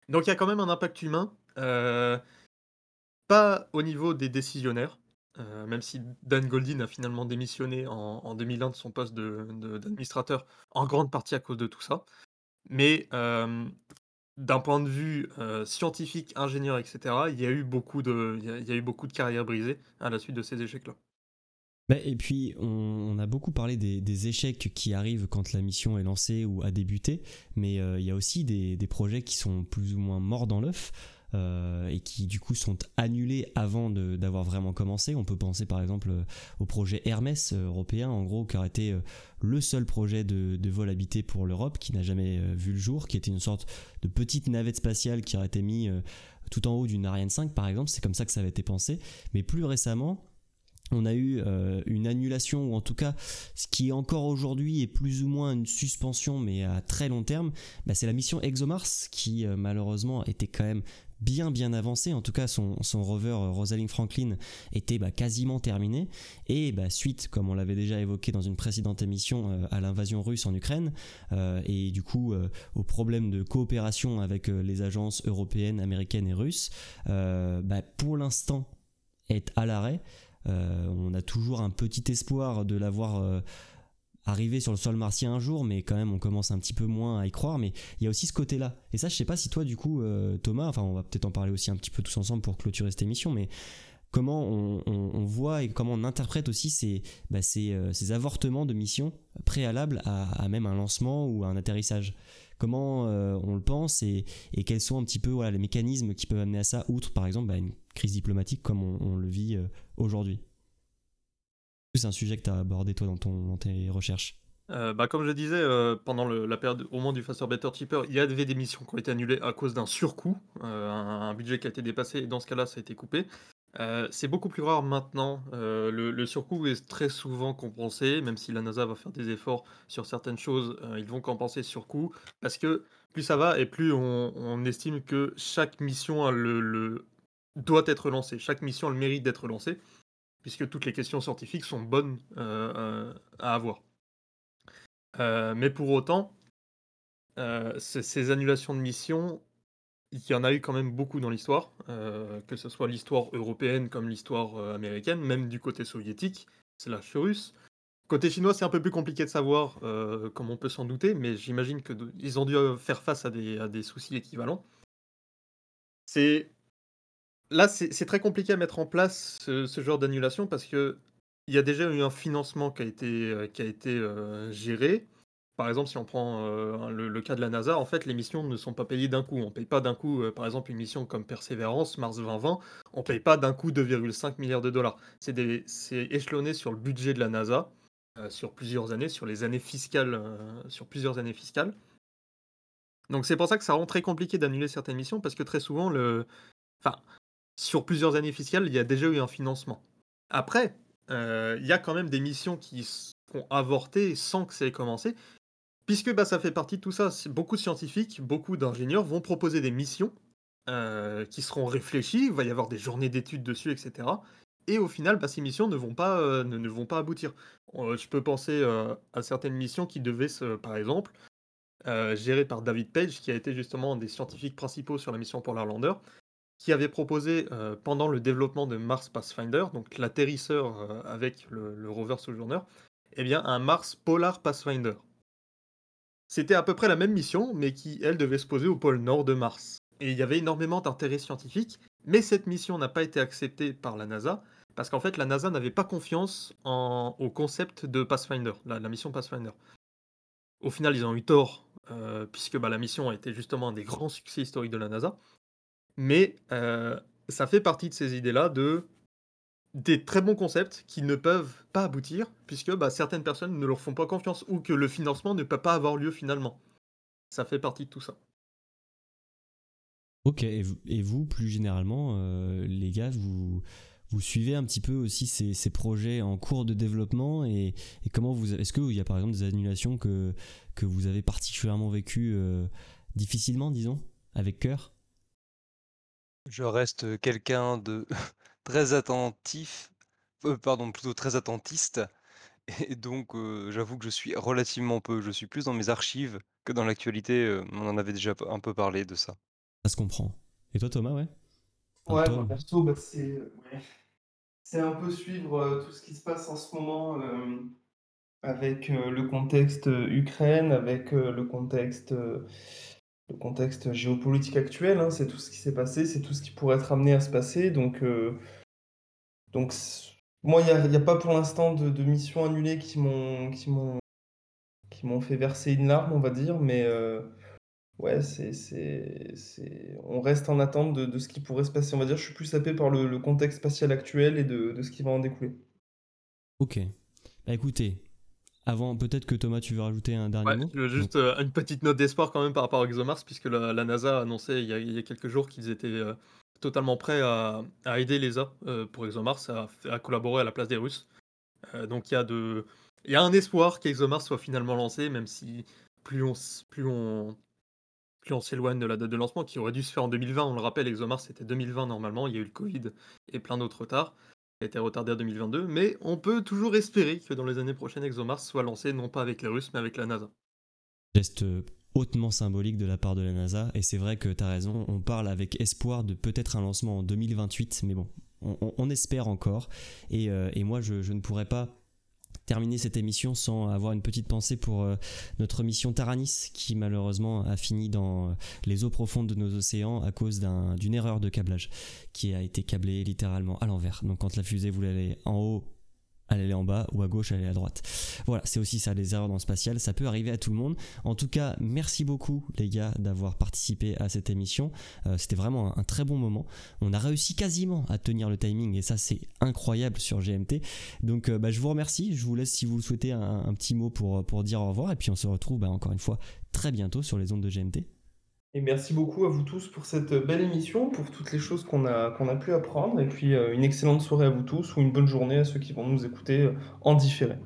Donc il y a quand même un impact humain, heu, pas au niveau des décisionnaires, heu, même si Dan Goldin a finalement démissionné en en 2001 de son poste d'administrateur, en grande partie à cause de tout ça. Mais, hem, d'un point de vue, scientifique, ingénieur et cetera, il y a eu beaucoup de il y a eu beaucoup de carrières brisées à la suite de ces échecs-là. Bah, et puis, on, a beaucoup parlé des, échecs qui arrivent quand la mission est lancée ou a débuté, mais euh, il y a aussi des, projets qui sont plus ou moins morts dans l'œuf. euh, et qui du coup sont annulés avant d'avoir vraiment commencé. On peut penser par exemple euh, au projet Hermès européen, en gros, qui aurait été le seul projet de, de vol habité pour l'Europe, qui n'a jamais vu le jour, qui était une sorte de petite navette spatiale qui aurait été mise tout en haut d'une Ariane 5 par exemple. C'est comme ça que ça avait été pensé. Mais plus récemment, on a eu euh, une annulation ou en tout cas ce qui encore aujourd'hui est plus ou moins une suspension mais à très long terme. Bah, c'est la mission ExoMars qui euh, malheureusement était quand même bien bien avancée. En tout cas son, rover euh, Rosalind Franklin était bah, quasiment terminé. Et bah, suite comme on l'avait déjà évoqué dans une précédente émission à l'invasion russe en Ukraine et du coup au problème de coopération avec les agences européennes américaines et russes pour l'instant est à l'arrêt on a toujours un petit espoir de l'avoir euh, arrivé sur le sol martien un jour, mais quand même on commence un petit peu moins à y croire. Mais il y a aussi ce côté-là. Et ça, je sais pas si toi, du coup, euh, Thomas, enfin, on va peut-être en parler aussi un petit peu tous ensemble pour clôturer cette émission, mais comment on, voit et comment on interprète aussi ces, bah, ces, euh, avortements de missions préalables à, même un lancement ou un atterrissage? Comment euh, on le pense et, et quels sont un petit peu les mécanismes qui peuvent amener à ça, outre par exemple bah, une crise diplomatique comme on, le vit euh, aujourd'hui C'est un sujet que tu as abordé toi dans, ton, dans tes recherches? Heu, bah, comme je disais, heu, pendant la période au moment du Faster Better Cheaper, il y avait des missions qui ont été annulées à cause d'un surcoût, un budget qui a été dépassé et dans ce cas-là, ça a été coupé. C'est beaucoup plus rare maintenant, le surcoût est très souvent compensé, même si la NASA va faire des efforts sur certaines choses, ils vont compenser ce surcoût parce que plus ça va et plus on estime que chaque mission a le doit être lancée. Chaque mission a le mérite d'être lancée, puisque toutes les questions scientifiques sont bonnes, heu heu, à avoir. Heu, mais pour autant, ces annulations de missions, il y en a eu quand même beaucoup dans l'histoire, que ce soit l'histoire européenne comme l'histoire, américaine, même du côté soviétique, slash russe. Côté chinois, c'est un peu plus compliqué de savoir, comme on peut s'en douter, mais j'imagine que de ils ont dû, faire face à des à des soucis équivalents. C'est là, c'est très compliqué à mettre en place ce genre d'annulation parce qu'il y a déjà eu un financement qui a été, été, heu, géré. Par exemple, si on prend, heu, le cas de la NASA, en fait, les missions ne sont pas payées d'un coup. On paye pas d'un coup, par exemple, une mission comme Persévérance, Mars 2020, on paye pas d'un coup 2,5 milliards de dollars. C'est échelonné sur le budget de la NASA, euh, sur plusieurs années, sur les années fiscales, euh, sur plusieurs années fiscales. Donc c'est pour ça que ça rend très compliqué d'annuler certaines missions parce que très souvent, le... enfin, sur plusieurs années fiscales, il y a déjà eu un financement. Après, euh, il y a quand même des missions qui sont avortées sans que ça ait commencé, puisque bah, ça fait partie de tout ça. Beaucoup de scientifiques, beaucoup d'ingénieurs vont proposer des missions euh, qui seront réfléchies, il va y avoir des journées d'études dessus, etc. Et au final, bah, ces missions ne vont pas, euh, aboutir. Je peux penser à certaines missions qui devaient, se, par exemple, gérées par David Page, qui a été justement un des scientifiques principaux sur la mission Polar Lander, qui avait proposé euh, pendant le développement de Mars Pathfinder, donc l'atterrisseur euh, avec le, rover Sojourner, eh bien un Mars Polar Pathfinder. C'était à peu près la même mission, mais qui, elle, devait se poser au pôle nord de Mars. Et il y avait énormément d'intérêt scientifique, mais cette mission n'a pas été acceptée par la NASA, parce qu'en fait, la NASA n'avait pas confiance au concept de Pathfinder, la, la mission Pathfinder. Au final, ils ont eu tort, euh, puisque bah, la mission a été justement un des grands succès historiques de la NASA. Mais euh, ça fait partie de ces idées-là de des très bons concepts qui ne peuvent pas aboutir, puisque bah, certaines personnes ne leur font pas confiance, ou que le financement ne peut pas avoir lieu finalement. Ça fait partie de tout ça. Ok, et vous, plus généralement, euh, les gars, vous, vous suivez un petit peu aussi ces, projets en cours de développement et, et comment vous... Est-ce qu'il y a par exemple des annulations que, que vous avez particulièrement vécues euh, difficilement, disons, avec cœur? Je reste quelqu'un de très attentif, euh, pardon, plutôt très attentiste. Et donc, euh, j'avoue que je suis relativement peu. Je suis plus dans mes archives que dans l'actualité. euh, On en avait déjà un peu parlé de ça. Ça se comprend. Et toi, Thomas, ouais? Enfin, Ouais, toi, moi, perso, bah, c'est ouais. C'est un peu suivre euh, tout ce qui se passe en ce moment euh, avec euh, le contexte euh, Ukraine, avec euh, le contexte, euh, le contexte géopolitique actuel. hein. c'est tout ce qui s'est passé, c'est tout ce qui pourrait être amené à se passer. Donc, euh, donc moi, il n'y a pas pour l'instant de, de missions annulées qui m'ont qui m'ont qui m'ont fait verser une larme, on va dire, mais euh, Ouais, c'est, c'est, c'est... on reste en attente de, de ce qui pourrait se passer. On va dire, je suis plus sapé par le, le contexte spatial actuel et de, de ce qui va en découler. Ok. Bah écoutez, avant, peut-être que Thomas, tu veux rajouter un dernier Ouais, mot je veux juste euh, une petite note d'espoir quand même par rapport à ExoMars, puisque la, la NASA a annoncé il y a, il y a quelques jours qu'ils étaient euh, totalement prêts à, à aider l'ESA euh, pour ExoMars, à, à collaborer à la place des Russes. Donc il y a de, il y a un espoir qu'ExoMars soit finalement lancé, même si plus on, s- plus on, plus on s'éloigne de la date de lancement, qui aurait dû se faire en 2020. On le rappelle, ExoMars c'était 2020 normalement. Il y a eu le Covid et plein d'autres retards. A été retardé à 2022, mais on peut toujours espérer que dans les années prochaines, ExoMars soit lancé non pas avec les Russes, mais avec la NASA. Geste hautement symbolique de la part de la NASA. Et c'est vrai que tu as raison, on parle avec espoir de peut-être un lancement en 2028, mais bon, on, on- espère encore. Et, euh, moi, je ne pourrais pas terminer cette émission sans avoir une petite pensée pour euh, notre mission Taranis qui malheureusement a fini dans euh, les eaux profondes de nos océans à cause d'un- d'une erreur de câblage qui a été câblée littéralement à l'envers. Donc quand la fusée voulait aller en haut, allait en bas ou à gauche, allait à droite. Voilà, c'est aussi ça, les erreurs dans le spatial, ça peut arriver à tout le monde. En tout cas, merci beaucoup les gars d'avoir participé à cette émission. Euh, C'était vraiment un, très bon moment. On a réussi quasiment à tenir le timing et ça c'est incroyable sur GMT. Donc euh, bah, je vous remercie, je vous laisse si vous le souhaitez un, petit mot pour, pour dire au revoir et puis on se retrouve bah, encore une fois très bientôt sur les ondes de GMT. Et merci beaucoup à vous tous pour cette belle émission, pour toutes les choses qu'on a, qu'on a pu apprendre. Et puis, euh, une excellente soirée à vous tous ou une bonne journée à ceux qui vont nous écouter euh, en différé.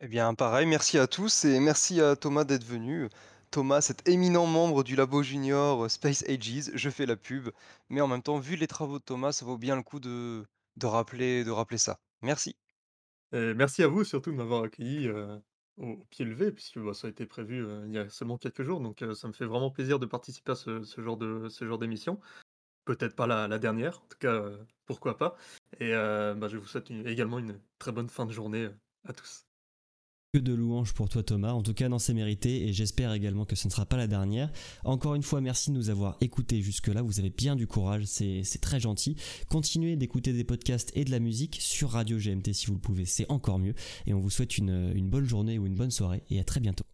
Eh bien, pareil, merci à tous et merci à Thomas d'être venu. Thomas, cet éminent membre du Labo Junior euh, Space Ages, je fais la pub, mais en même temps, vu les travaux de Thomas, ça vaut bien le coup de, de rappeler, de rappeler ça. Merci. Et merci à vous surtout de m'avoir accueilli euh, au, pied levé, puisque bah, ça a été prévu il y a seulement quelques jours, donc ça me fait vraiment plaisir de participer à ce, genre de ce genre d'émission. Peut-être pas la, dernière, en tout cas, pourquoi pas. Et bah, je vous souhaite également une très bonne fin de journée à tous. Que de louanges pour toi Thomas, en tout cas non c'est mérité et j'espère également que ce ne sera pas la dernière. Encore une fois merci de nous avoir écoutés jusque là, vous avez bien du courage, c'est très gentil. Continuez d'écouter des podcasts et de la musique sur Radio GMT si vous le pouvez, c'est encore mieux. Et on vous souhaite une bonne journée ou une bonne soirée et à très bientôt.